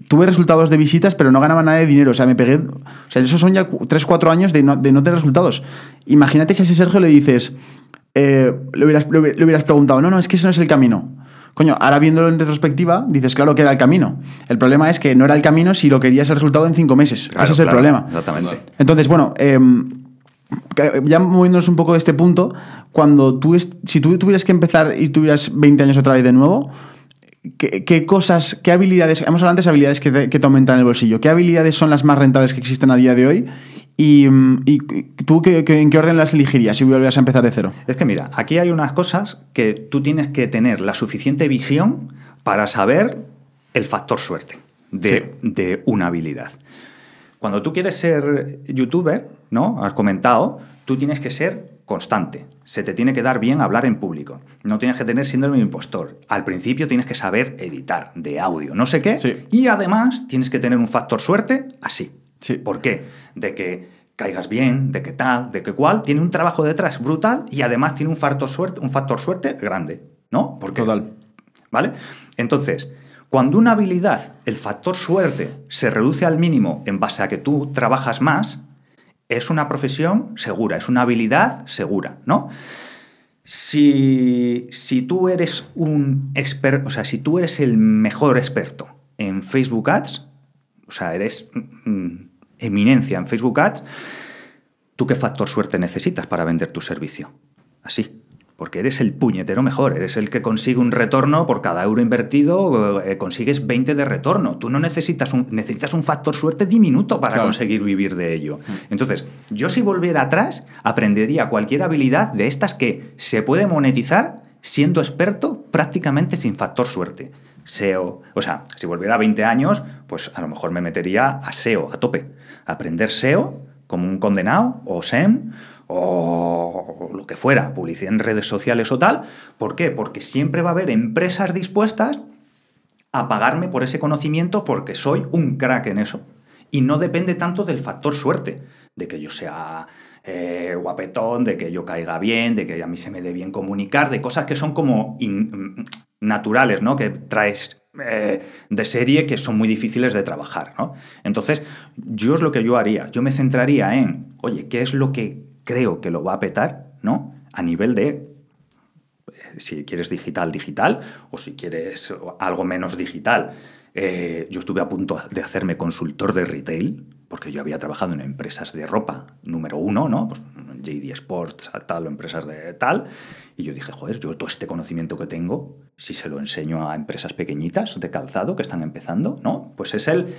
Tuve resultados de visitas, pero no ganaba nada de dinero. O sea, me pegué... O sea, esos son ya 3-4 años de no, de no tener resultados. Imagínate si a ese Sergio le dices... eh, le, hubieras, le le hubieras preguntado, no, no, es que ese no es el camino. Coño, ahora viéndolo en retrospectiva, dices, claro que era el camino. El problema es que no era el camino si lo querías el resultado en cinco meses. Claro, ese es el claro, problema. Exactamente. Entonces, bueno, que- ya moviéndonos un poco de este punto, cuando tú, si tú tuvieras que empezar y tuvieras 20 años otra vez de nuevo, ¿qué, qué cosas, qué habilidades, hemos hablado antes de habilidades que te, que te aumentan el bolsillo, qué habilidades son las más rentables que existen a día de hoy? Y, y tú qué- qué- en qué orden las elegirías si volvieras a empezar de cero? Es que mira, aquí hay unas cosas que tú tienes que tener la suficiente visión para saber el factor suerte de, de una habilidad. Cuando tú quieres ser youtuber, ¿no? Has comentado, tú tienes que ser constante. Se te tiene que dar bien hablar en público. No tienes que tener síndrome de impostor. Al principio tienes que saber editar de audio, no sé qué. Sí. Y además tienes que tener un factor suerte así. Sí. ¿Por qué? De que caigas bien, de que tal, de que cual. Tiene un trabajo detrás brutal y además tiene un factor suerte, un factor suerte grande. ¿No? Porque Total. ¿Vale? Entonces, cuando una habilidad, el factor suerte, se reduce al mínimo en base a que tú trabajas más, es una profesión segura, es una habilidad segura, ¿no? Si, si tú eres un experto, o sea, si tú eres el mejor experto en Facebook Ads, o sea, eres mm, eminencia en Facebook Ads, ¿tú qué factor suerte necesitas para vender tu servicio? Así. Porque eres el puñetero mejor, eres el que consigue un retorno por cada euro invertido, eh, consigues 20 de retorno. Tú no necesitas un, necesitas un factor suerte diminuto para Claro. conseguir vivir de ello. Entonces, yo si volviera atrás, aprendería cualquier habilidad de estas que se puede monetizar siendo experto prácticamente sin factor suerte. SEO, o sea, si volviera a 20 años, pues a lo mejor me metería a SEO a tope. Aprender SEO como un condenado o SEM o lo que fuera, publicidad en redes sociales o tal. ¿Por qué? Porque siempre va a haber empresas dispuestas a pagarme por ese conocimiento porque soy un crack en eso. Y no depende tanto del factor suerte, de que yo sea eh, guapetón, de que yo caiga bien, de que a mí se me dé bien comunicar, de cosas que son como mm, naturales, ¿no? Que traes eh, de serie que son muy difíciles de trabajar, ¿no? Entonces, yo es lo que yo haría. Yo me centraría en, oye, ¿qué es lo que creo que lo va a petar, ¿no? A nivel de si quieres digital, digital, o si quieres algo menos digital. Eh, yo estuve a punto de hacerme consultor de retail, porque yo había trabajado en empresas de ropa, número uno, ¿no? Pues JD Sports, tal, o empresas de tal. Y yo dije, joder, yo todo este conocimiento que tengo, si se lo enseño a empresas pequeñitas de calzado que están empezando, ¿no? Pues es el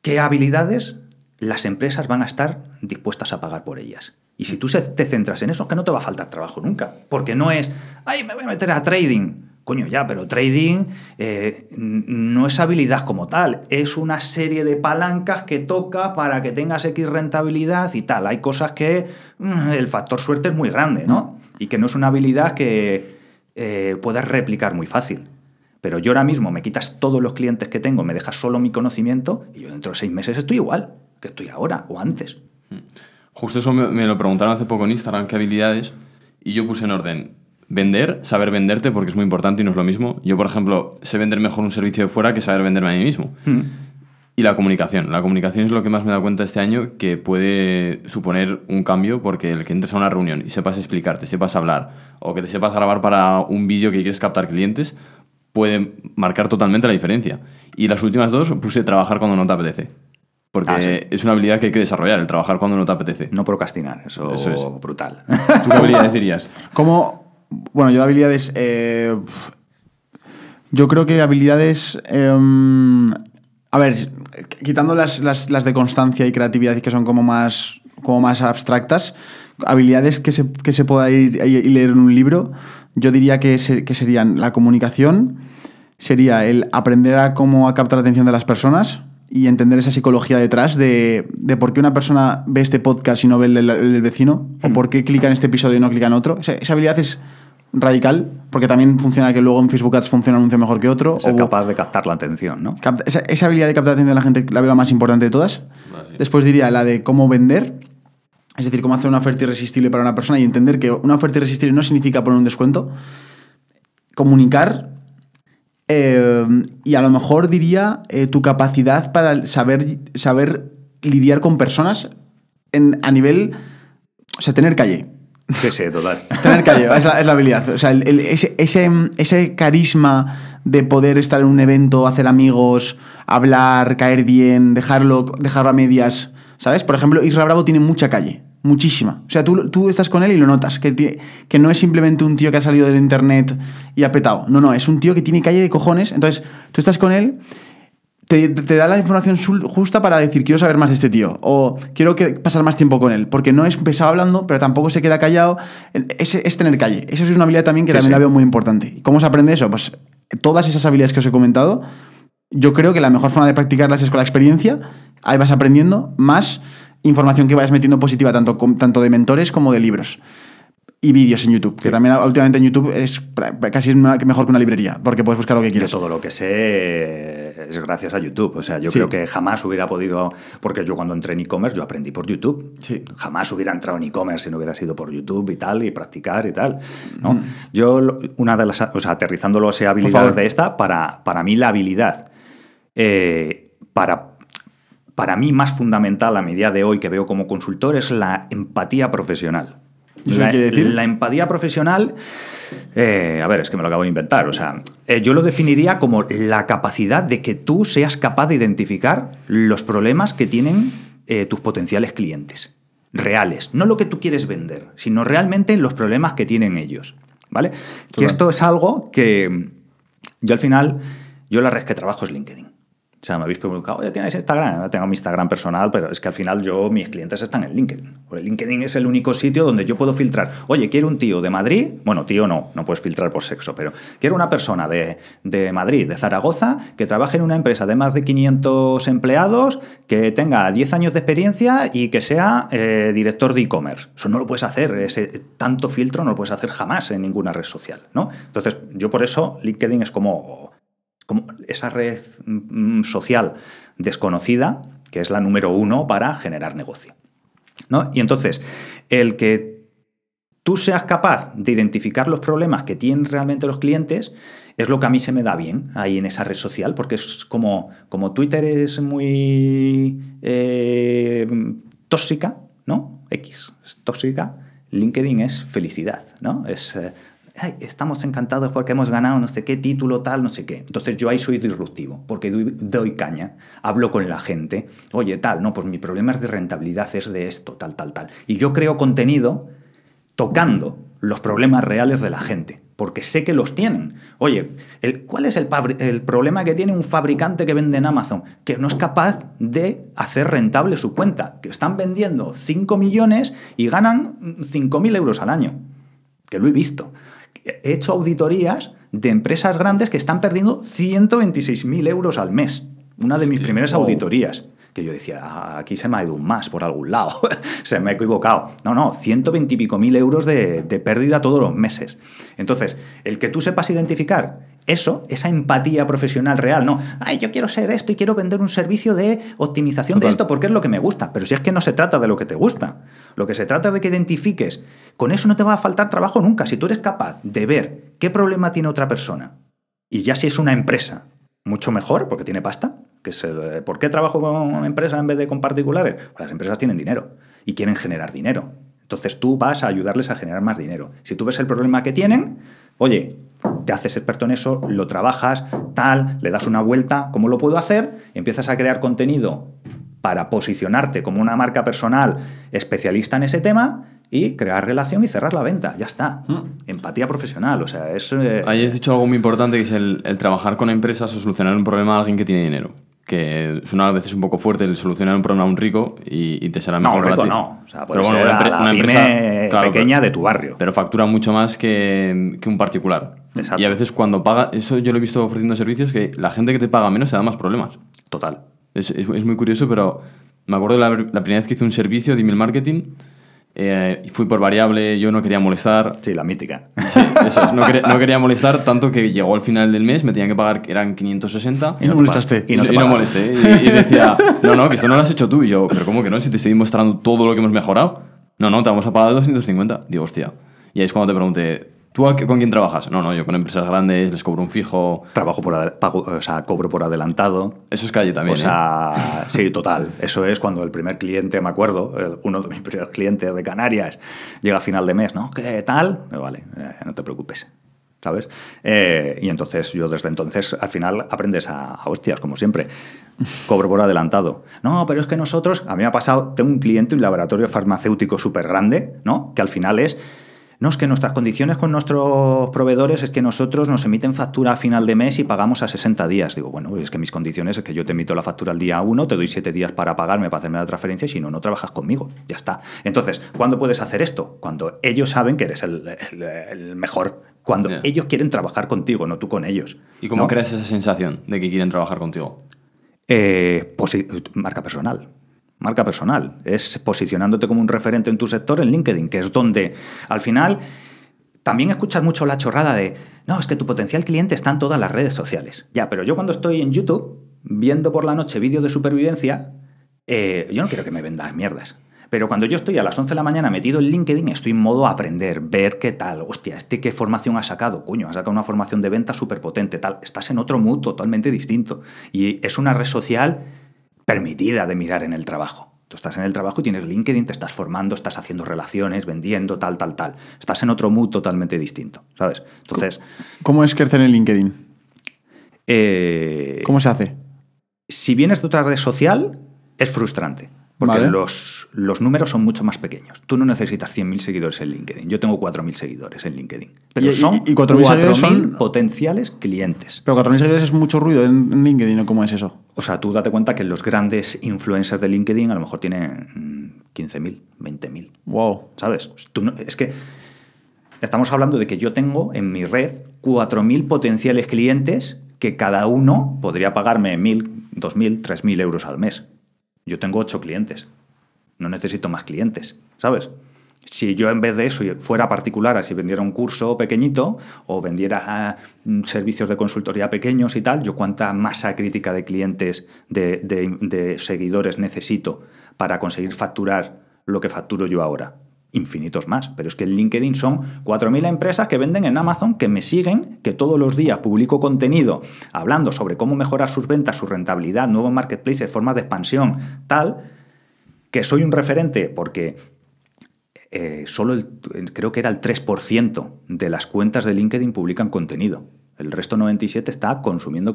qué habilidades las empresas van a estar dispuestas a pagar por ellas. Y si tú te centras en eso, que no te va a faltar trabajo nunca. Porque no es, ay, me voy a meter a trading. Coño, ya, pero trading eh, no es habilidad como tal. Es una serie de palancas que toca para que tengas X rentabilidad y tal. Hay cosas que mm, el factor suerte es muy grande, ¿no? Y que no es una habilidad que eh, puedas replicar muy fácil. Pero yo ahora mismo me quitas todos los clientes que tengo, me dejas solo mi conocimiento y yo dentro de seis meses estoy igual que estoy ahora o antes. Justo eso me, me lo preguntaron hace poco en Instagram, qué habilidades, y yo puse en orden vender, saber venderte, porque es muy importante y no es lo mismo. Yo, por ejemplo, sé vender mejor un servicio de fuera que saber venderme a mí mismo. Mm. Y la comunicación. La comunicación es lo que más me da cuenta este año que puede suponer un cambio porque el que entres a una reunión y sepas explicarte, sepas hablar o que te sepas grabar para un vídeo que quieres captar clientes puede marcar totalmente la diferencia. Y las últimas dos puse trabajar cuando no te apetece. Porque Ah, sí. es una habilidad que hay que desarrollar, el trabajar cuando no te apetece. No procrastinar, eso, Eso es. brutal. ¿Tú qué habilidades dirías? [laughs] ¿Cómo? Bueno, yo de habilidades. eh, yo creo que habilidades. em, a ver, quitando las, las- las de constancia y creatividad que son como más, como más abstractas, habilidades que se, que se pueda ir y leer en un libro, yo diría que, se- que serían la comunicación, sería el aprender a cómo a captar la atención de las personas y entender esa psicología detrás de, de por qué una persona ve este podcast y no ve el del, el del vecino, o por qué clica en este episodio y no clica en otro. Esa, esa habilidad es radical, porque también funciona que luego en Facebook Ads funciona un anuncio mejor que otro. Ser o- capaz de captar la atención, ¿no? Capta- esa, esa habilidad de captar la atención de la gente la veo la más importante de todas. Vale. Después diría la de cómo vender, es decir, cómo hacer una oferta irresistible para una persona y entender que una oferta irresistible no significa poner un descuento. Comunicar. Eh, y a lo mejor diría eh, tu capacidad para saber, saber lidiar con personas en- a nivel. O sea, tener calle. Sí, sí, total. [laughs] Tener calle, es la, es la habilidad. O sea, el- el- ese, ese, ese carisma de poder estar en un evento, hacer amigos, hablar, caer bien, dejarlo, dejarlo a medias. ¿Sabes? Por ejemplo, Isra Bravo tiene mucha calle. Muchísima. O sea, tú, tú estás con él y lo notas. Que, tiene- que no es simplemente un tío que ha salido del internet y ha petado. No, no, es un tío que tiene calle de cojones. Entonces, tú estás con él te, te da la información justa para decir quiero saber más de este tío o quiero que, pasar más tiempo con él porque no es pesado hablando pero tampoco se queda callado es, es tener calle eso es una habilidad también que Sí, también sí. la veo muy importante ¿Y cómo se aprende eso? pues todas esas habilidades que os he comentado yo creo que la mejor forma de practicarlas es con la experiencia ahí vas aprendiendo más información que vayas metiendo positiva tanto, tanto de mentores como de libros y vídeos en YouTube, que también últimamente en YouTube es casi una- mejor que una librería, porque puedes buscar lo que Yo quieras. todo lo que sé es gracias a YouTube. O sea, yo Sí. creo que jamás hubiera podido, porque yo cuando entré en e-commerce yo aprendí por YouTube. Sí. Jamás hubiera entrado en e-commerce si no hubiera sido por YouTube y tal, y practicar y tal. ¿no? Yo, lo- una de las, o sea, aterrizándolo esa favor. habilidad de esta, para, para mí la habilidad, eh, para, para mí más fundamental a mi día de hoy que veo como consultor es la empatía profesional. ¿Y eso La, qué quiere decir? la empatía profesional, eh, a ver, es que me lo acabo de inventar. O sea, eh, yo lo definiría como la capacidad de que tú seas capaz de identificar los problemas que tienen eh, tus potenciales clientes. Reales. No lo que tú quieres vender, sino realmente los problemas que tienen ellos. ¿Vale? Que esto es algo que yo al final, yo la red que trabajo es LinkedIn. O sea, me habéis preguntado, oye, ¿tienes Instagram? Tengo mi Instagram personal, pero es que al final yo, mis clientes están en LinkedIn. Porque LinkedIn es el único sitio donde yo puedo filtrar. Oye, quiero un tío de Madrid. Bueno, tío no, no puedes filtrar por sexo, pero quiero una persona de, de Madrid, de Zaragoza, que trabaje en una empresa de más de 500 empleados, que tenga 10 años de experiencia y que sea eh, director de e-commerce. Eso no lo puedes hacer. Ese tanto filtro no lo puedes hacer jamás en ninguna red social, ¿no? Entonces, yo por eso LinkedIn es como como esa red mm, social desconocida, que es la número uno para generar negocio. ¿no? Y entonces, el que tú seas capaz de identificar los problemas que tienen realmente los clientes es lo que a mí se me da bien ahí en esa red social, porque es como, como Twitter es muy eh, tóxica, ¿no? X es tóxica, LinkedIn es felicidad, ¿no? Es... eh, "Ay, estamos encantados porque hemos ganado no sé qué título, tal, no sé qué. Entonces yo ahí soy disruptivo, porque doy, caña, hablo con la gente, oye, tal, no, pues mi problema es de rentabilidad, es de esto, tal, tal, tal. Y yo creo contenido tocando los problemas reales de la gente, porque sé que los tienen. Oye, el, ¿cuál es el problema que tiene un fabricante que vende en Amazon? Que no es capaz de hacer rentable su cuenta, que están vendiendo 5 millones y ganan 5.000 euros al año, que lo he visto. He hecho auditorías de empresas grandes que están perdiendo 126.000 euros al mes. Una de mis primeras wow. auditorías. Que yo decía, "Ah, aquí se me ha ido un más por algún lado. [laughs] se me ha equivocado. No, no, 120 y pico mil euros de, de pérdida todos los meses. Entonces, el que tú sepas identificar Eso, esa empatía profesional real, no, ay, yo quiero ser esto y quiero vender un servicio de optimización de esto porque es lo que me gusta. Pero si es que no se trata de lo que te gusta, lo que se trata es de que identifiques. Con eso no te va a faltar trabajo nunca. Si tú eres capaz de ver qué problema tiene otra persona, y ya si es una empresa, mucho mejor porque tiene pasta. Que es el- eh, ¿Por qué trabajo con empresas en vez de con particulares? Pues las empresas tienen dinero y quieren generar dinero. Entonces tú vas a ayudarles a generar más dinero. Si tú ves el problema que tienen, oye, te haces experto en eso, lo trabajas, tal, le das una vuelta, ¿cómo lo puedo hacer? Empiezas a crear contenido para posicionarte como una marca personal especialista en ese tema y crear relación y cerrar la venta. Ya está. Empatía profesional. O sea, es... eh, Ahí has dicho algo muy importante que es el, el trabajar con empresas o solucionar un problema a alguien que tiene dinero. Que suena a veces un poco fuerte el solucionar un problema a un rico y, y te será No, mejor un rico no. O sea, puede Pero bueno, ser una, la empresa claro, pequeña pero- de tu barrio. Pero factura mucho más que, que un particular. Exacto. Y a veces cuando paga, eso yo lo he visto ofreciendo servicios, que la gente que te paga menos te da más problemas. Total. Es, es- es muy curioso, pero me acuerdo la, la primera vez que hice un servicio de email marketing, eh, fui por variable, yo no quería molestar. Sí, la mítica. Sí, eso es, no, quería, no quería molestar, tanto que llegó al final del mes, me tenían que pagar, eran 560. Y no te molestaste. Y no, y molesté. Y, y decía, no, no, que esto no lo has hecho tú. Y yo, pero ¿cómo que no? Si te estoy mostrando todo lo que hemos mejorado. No, no, te vamos a pagar 250. Digo, hostia. Y ahí es cuando te pregunté, ¿tú a con quién trabajas? No, no, yo con empresas grandes, les cobro un fijo. Trabajo por pago, o sea, cobro por adelantado. Eso es calle también. O ¿eh? sea, sí, total. Eso es cuando el primer cliente, me acuerdo, el- uno de mis primeros clientes de Canarias, llega a final de mes, ¿no? ¿Qué tal? Eh, Vale, eh, no te preocupes. ¿Sabes? Eh, y entonces yo desde entonces al final aprendes a, a hostias, como siempre. Cobro por adelantado. No, pero es que nosotros, a mí me ha pasado, tengo un cliente, un laboratorio farmacéutico súper grande, ¿no? Que al final es, no, es que nuestras condiciones con nuestros proveedores es que nosotros nos emiten factura a final de mes y pagamos a 60 días. Digo, bueno, es que mis condiciones es que yo te emito la factura al día 1, te doy 7 días para pagarme, para hacerme la transferencia y si no, no trabajas conmigo. Ya está. Entonces, ¿cuándo puedes hacer esto? Cuando ellos saben que eres el, el- el mejor. Cuando ellos quieren trabajar contigo, no tú con ellos. ¿Y cómo ¿no? creas esa sensación de que quieren trabajar contigo? Eh, marca personal. Marca personal. Es posicionándote como un referente en tu sector en LinkedIn, que es donde al final también escuchas mucho la chorrada de, no, es que tu potencial cliente está en todas las redes sociales. Ya, pero yo cuando estoy en YouTube viendo por la noche vídeos de supervivencia, eh, yo no quiero que me vendas mierdas. Pero cuando yo estoy a las 11 de la mañana metido en LinkedIn, estoy en modo aprender, ver qué tal. Hostia, ¿este qué formación ha sacado? Coño, ha sacado una formación de venta súper potente, tal. Estás en otro mood totalmente distinto. Y es una red social permitida de mirar en el trabajo. Tú estás en el trabajo y tienes LinkedIn, te estás formando, estás haciendo relaciones, vendiendo, tal, tal, tal. Estás en otro mood totalmente distinto, ¿sabes? Entonces, ¿Cómo es crecer en LinkedIn? eh, ¿Cómo se hace? si vienes de otra red social, es frustrante. Porque Vale. los, los números son mucho más pequeños. Tú no necesitas 100.000 seguidores en LinkedIn. Yo tengo 4.000 seguidores en LinkedIn. Pero Y- son y 4.000 seguidores 4.000 son- potenciales clientes. Pero 4.000 seguidores es mucho ruido en LinkedIn, ¿o cómo es eso? O sea, tú date cuenta que los grandes influencers de LinkedIn a lo mejor tienen mm, 15.000, 20.000. Wow. ¿Sabes? Tú no- es que estamos hablando de que yo tengo en mi red 4.000 potenciales clientes que cada uno podría pagarme 1.000, 2.000, 3.000 euros al mes. Yo tengo 8 clientes. No necesito más clientes, ¿sabes? Si yo en vez de eso fuera particular, si vendiera un curso pequeñito o vendiera ah, mm, servicios de consultoría pequeños y tal, yo cuánta masa crítica de clientes, de- de seguidores necesito para conseguir facturar lo que facturo yo ahora. Infinitos más. Pero es que en LinkedIn son 4.000 empresas que venden en Amazon, que me siguen, que todos los días publico contenido hablando sobre cómo mejorar sus ventas, su rentabilidad, nuevos marketplaces, formas de expansión, tal, que soy un referente porque eh, solo el- creo que era el 3% de las cuentas de LinkedIn publican contenido. El resto 97 está consumiendo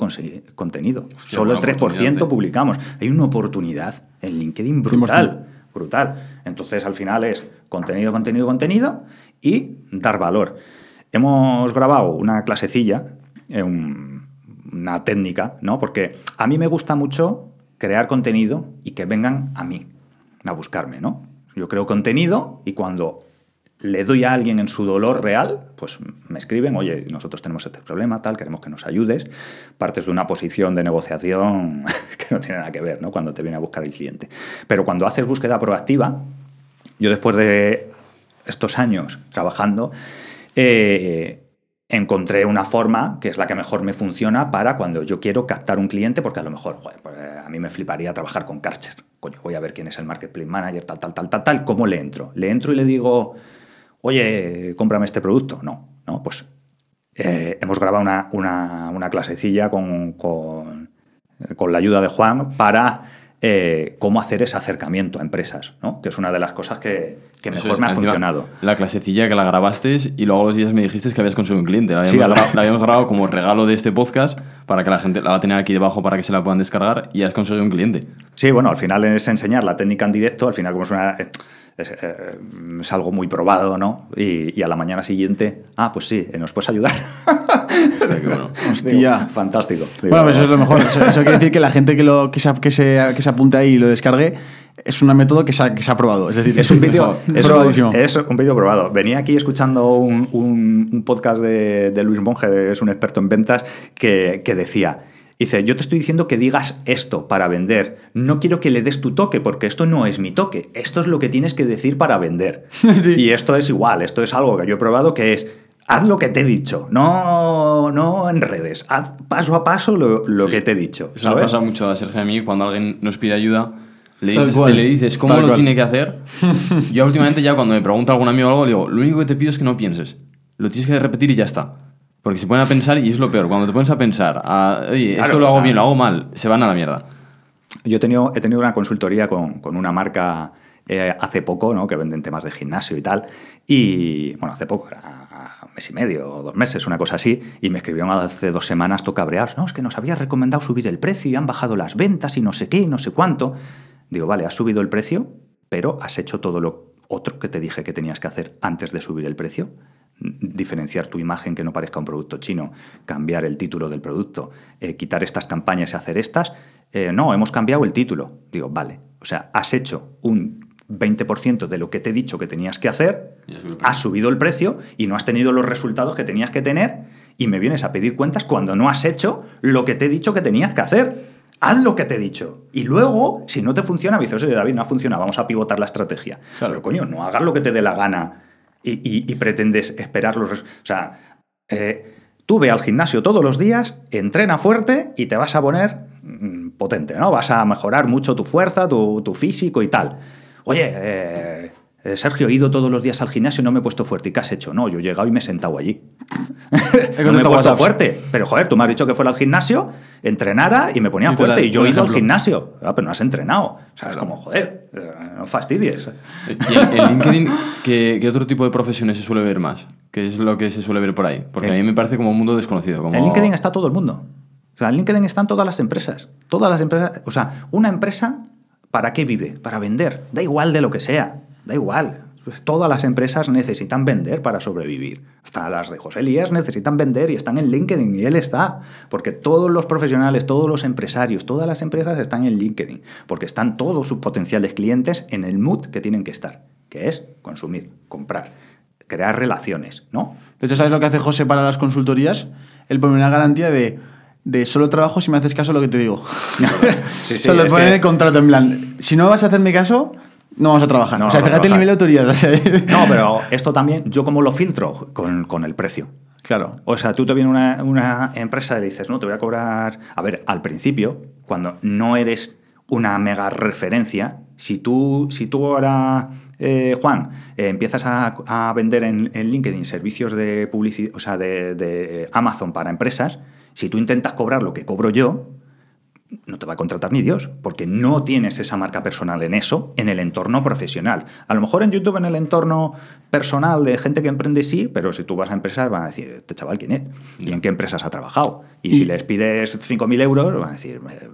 contenido. Solo el buena 3% oportunidad, ¿eh? publicamos. Hay una oportunidad en LinkedIn 100%. brutal. Brutal. Entonces al final es contenido, contenido, contenido y dar valor. Hemos grabado una clasecilla, eh, un- una técnica, ¿no? Porque a mí me gusta mucho crear contenido y que vengan a mí, a buscarme, ¿no? Yo creo contenido y cuando le doy a alguien en su dolor real, pues me escriben, oye, nosotros tenemos este problema, tal, queremos que nos ayudes. Partes de una posición de negociación [laughs] que no tiene nada que ver, ¿no? Cuando te viene a buscar el cliente. Pero cuando haces búsqueda proactiva, yo después de estos años trabajando, eh, encontré una forma que es la que mejor me funciona para cuando yo quiero captar un cliente, porque a lo mejor, joder, pues, eh, a mí me fliparía trabajar con Karcher. Coño, voy a ver quién es el marketplace manager, tal, tal, tal, tal, tal. ¿Cómo le entro? ¿Le entro y le digo, oye, cómprame este producto? No, no, pues eh, hemos grabado una, una, una clasecilla con, con, con la ayuda de Juan para eh, cómo hacer ese acercamiento a empresas, ¿no? que es una de las cosas que, que mejor es, me ha funcionado. La clasecilla que la grabaste y luego a los días me dijiste que habías conseguido un cliente. La habíamos, Sí, grabado, [laughs] la habíamos grabado como regalo de este podcast para que la gente la va a tener aquí debajo para que se la puedan descargar y has conseguido un cliente. Sí, bueno, al final es enseñar la técnica en directo, al final como es, una, es, eh, es algo muy probado, ¿no? Y, y a la mañana siguiente, ah, pues sí, ¿nos puedes ayudar? [laughs] Que bueno. [laughs] Hostia. Digo, fantástico. Digo, Bueno, pues eso es lo mejor. [laughs] Eso, eso quiere decir que la gente que, lo, que, se, que, se, que se apunte ahí y lo descargue es un método que se ha, que se ha probado. Es decir, Es un vídeo es, probadísimo. un- es un vídeo probado. Venía aquí escuchando un, un- un podcast de, de Luis Monge, que es un experto en ventas, que, que decía, dice, yo te estoy diciendo que digas esto para vender. No quiero que le des tu toque, porque esto no es mi toque. Esto es lo que tienes que decir para vender. [laughs] Sí. Y esto es igual, esto es algo que yo he probado que es... Haz lo que te he dicho, no, no en redes. Haz paso a paso lo, lo Sí. que te he dicho. Eso le ¿sabes? pasa mucho a Sergio y a mí cuando alguien nos pide ayuda. Le dices, cual. le dices cómo Tal lo cual. tiene que hacer. [laughs] Yo últimamente ya cuando me pregunta algún amigo algo, le digo, lo único que te pido es que no pienses. Lo tienes que repetir y ya está. Porque se ponen a pensar y es lo peor. Cuando te pones a pensar, a, oye, Claro, esto lo hago bien, lo hago mal, se van a la mierda. Yo he tenido, he tenido una consultoría con, con una marca eh, hace poco, ¿no? que venden temas de gimnasio y tal. Y bueno, hace poco, era un mes y medio o dos meses, una cosa así. Y me escribieron hace dos semanas, todo cabreados. No, es que nos había recomendado subir el precio y han bajado las ventas y no sé qué, y no sé cuánto. Digo, vale, has subido el precio, pero has hecho todo lo otro que te dije que tenías que hacer antes de subir el precio. Diferenciar tu imagen que no parezca un producto chino, cambiar el título del producto, eh, quitar estas campañas y hacer estas. Eh, no, hemos cambiado el título. Digo, vale. O sea, has hecho un 20% de lo que te he dicho que tenías que hacer, has subido el precio. has subido el precio y no has tenido los resultados que tenías que tener y me vienes a pedir cuentas cuando no has hecho lo que te he dicho que tenías que hacer. Haz lo que te he dicho. Y luego, si no te funciona, me dices, oye, David, no ha funcionado, vamos a pivotar la estrategia. Claro. Pero coño, no hagas lo que te dé la gana y, pretendes esperar los... O sea, eh, tú ve al gimnasio todos los días, entrena fuerte y te vas a poner mm, potente, ¿no? Vas a mejorar mucho tu fuerza, tu, tu físico y tal. Oye, eh, Sergio, he ido todos los días al gimnasio y no me he puesto fuerte. ¿Y qué has hecho? No, yo he llegado y me he sentado allí. [laughs] no me he puesto fuerte. Pero joder, tú me has dicho que fuera al gimnasio, entrenara y me ponía Literal, fuerte. Y yo he ido al gimnasio. Ah, pero no has entrenado. O sea, es como, joder, eh, no fastidies. Y en, en LinkedIn, ¿qué, qué otro tipo de profesiones se suele ver más? ¿Qué es lo que se suele ver por ahí? Porque a mí me parece como un mundo desconocido. Como... En LinkedIn está todo el mundo. O sea, en LinkedIn están todas las empresas. Todas las empresas. O sea, una empresa, ¿para qué vive? Para vender. Da igual de lo que sea. Da igual. Pues todas las empresas necesitan vender para sobrevivir. Hasta las de José Elías necesitan vender y están en LinkedIn y él está. Porque todos los profesionales, todos los empresarios, todas las empresas están en LinkedIn. Porque están todos sus potenciales clientes en el mood que tienen que estar. Que es consumir, comprar, crear relaciones, ¿no? Hecho, ¿sabes lo que hace José para las consultorías? Él pone una garantía de, de solo trabajo si me haces caso a lo que te digo. [laughs] Sí, sí, [laughs] Solo es pone que- el contrato en plan, si no vas a hacerme caso, no vamos a trabajar. No o sea, fíjate el nivel de autoridad. [laughs] No, pero esto también, ¿yo cómo lo filtro? Con, con el precio. Claro. O sea, tú te viene una, una empresa y le dices, no, te voy a cobrar. A ver, al principio, cuando no eres una mega referencia, si tú, si tú ahora, eh, Juan, eh, empiezas a, a vender en, en LinkedIn servicios de publicidad, o sea, de, de Amazon para empresas, si tú intentas cobrar lo que cobro yo, no te va a contratar ni Dios, porque no tienes esa marca personal en eso, en el entorno profesional. A lo mejor en YouTube, en el entorno personal de gente que emprende, sí, pero si tú vas a empresas, van a decir, este chaval, ¿quién es? ¿Y en qué empresas ha trabajado? Y, si les pides 5.000 euros, van a decir, "Eh,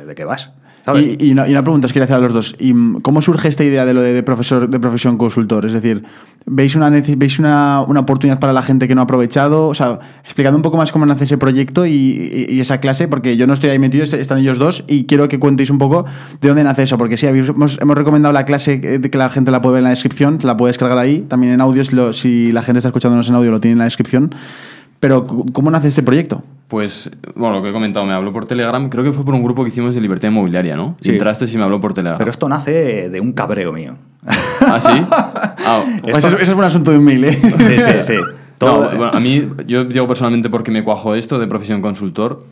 eh, ¿de qué vas? ¿Sabes? Y, y una, y una pregunta os quiero hacer a los dos. ¿Y mm, cómo surge esta idea de lo de, de profesor de profesión consultor? Es decir, ¿veis una veis una, una oportunidad para la gente que no ha aprovechado? O sea, explicando un poco más cómo nace ese proyecto y, esa clase, porque yo no estoy ahí metido, est- están ellos dos, y quiero que cuentéis un poco de dónde nace eso, porque sí, hemos, hemos recomendado la clase que, de que la gente la puede ver en la descripción, la puede descargar ahí, también en audio, si, lo- si la gente está escuchándonos en audio lo tiene en la descripción. Pero, ¿cómo nace este proyecto? Pues, bueno, lo que he comentado, me habló por Telegram. Creo que fue por un grupo que hicimos de libertad inmobiliaria, ¿no? Sí. Entraste y me habló por Telegram. Pero esto nace de un cabreo mío. ¿Ah, sí? [laughs] Ah, Esto- Pues eso, eso es un asunto de un mail, ¿eh? Sí, sí, sí. Todo- No, bueno, a mí, yo digo personalmente porque me cuajo esto de profesión consultor,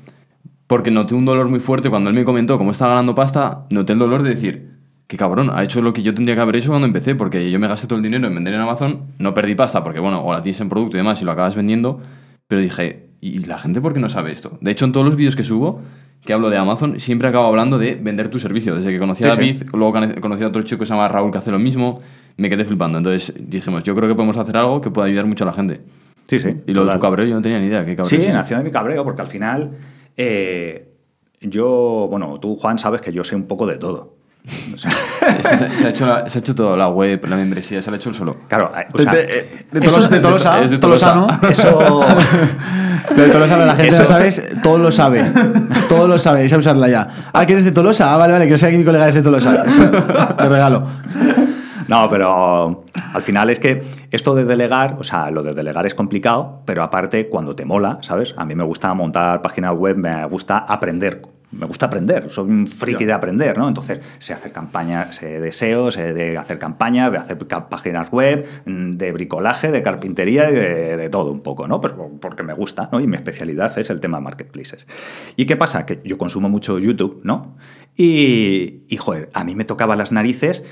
porque noté un dolor muy fuerte cuando él me comentó cómo estaba ganando pasta, noté el dolor de decir, que cabrón, ha hecho lo que yo tendría que haber hecho cuando empecé, porque yo me gasté todo el dinero en vender en Amazon, no perdí pasta, porque bueno, o la tienes en producto y demás y lo acabas vendiendo, pero dije, ¿y la gente por qué no sabe esto? De hecho, en todos los vídeos que subo, que hablo de Amazon, siempre acabo hablando de vender tu servicio. Desde que conocí a Sí, sí. David, luego conocí a otro chico que se llama Raúl que hace lo mismo, me quedé flipando. Entonces dijimos, yo creo que podemos hacer algo que pueda ayudar mucho a la gente. Sí, sí. Y lo de tu cabreo yo no tenía ni idea. ¿Qué cabreo Sí, es nació de mi cabreo, porque al final eh, yo, bueno, tú, Juan, sabes que yo sé un poco de todo. O sea, [laughs] Este se, se ha hecho la- se ha hecho todo, la web, la membresía, se la ha hecho él solo. claro, eh, o De, sea, de- de Tolosa, de Tolosa, es de Tolosa, Tolosa. ¿no? Eso. [laughs] Lo de Tolosa, la gente Eso- no sabes, todo lo sabe. Todo lo sabe, a usarla ya. Ah, que eres de Tolosa. Ah, vale, vale, que yo sé que mi colega es de Tolosa. De regalo. No, pero al final es que esto de delegar, o sea, lo de delegar es complicado, pero aparte cuando te mola, ¿sabes? A mí me gusta montar páginas web, me gusta aprender. Me gusta aprender, soy un friki de aprender, ¿no? Entonces, sé hacer campañas, sé de SEO, sé de hacer campañas, de hacer páginas web, mm, de bricolaje, de carpintería y de, de todo un poco, ¿no? Pues porque me gusta, ¿no? Y mi especialidad es el tema marketplaces. ¿Y qué pasa? Que yo consumo mucho YouTube, ¿no? Y, y joder, a mí me tocaba las narices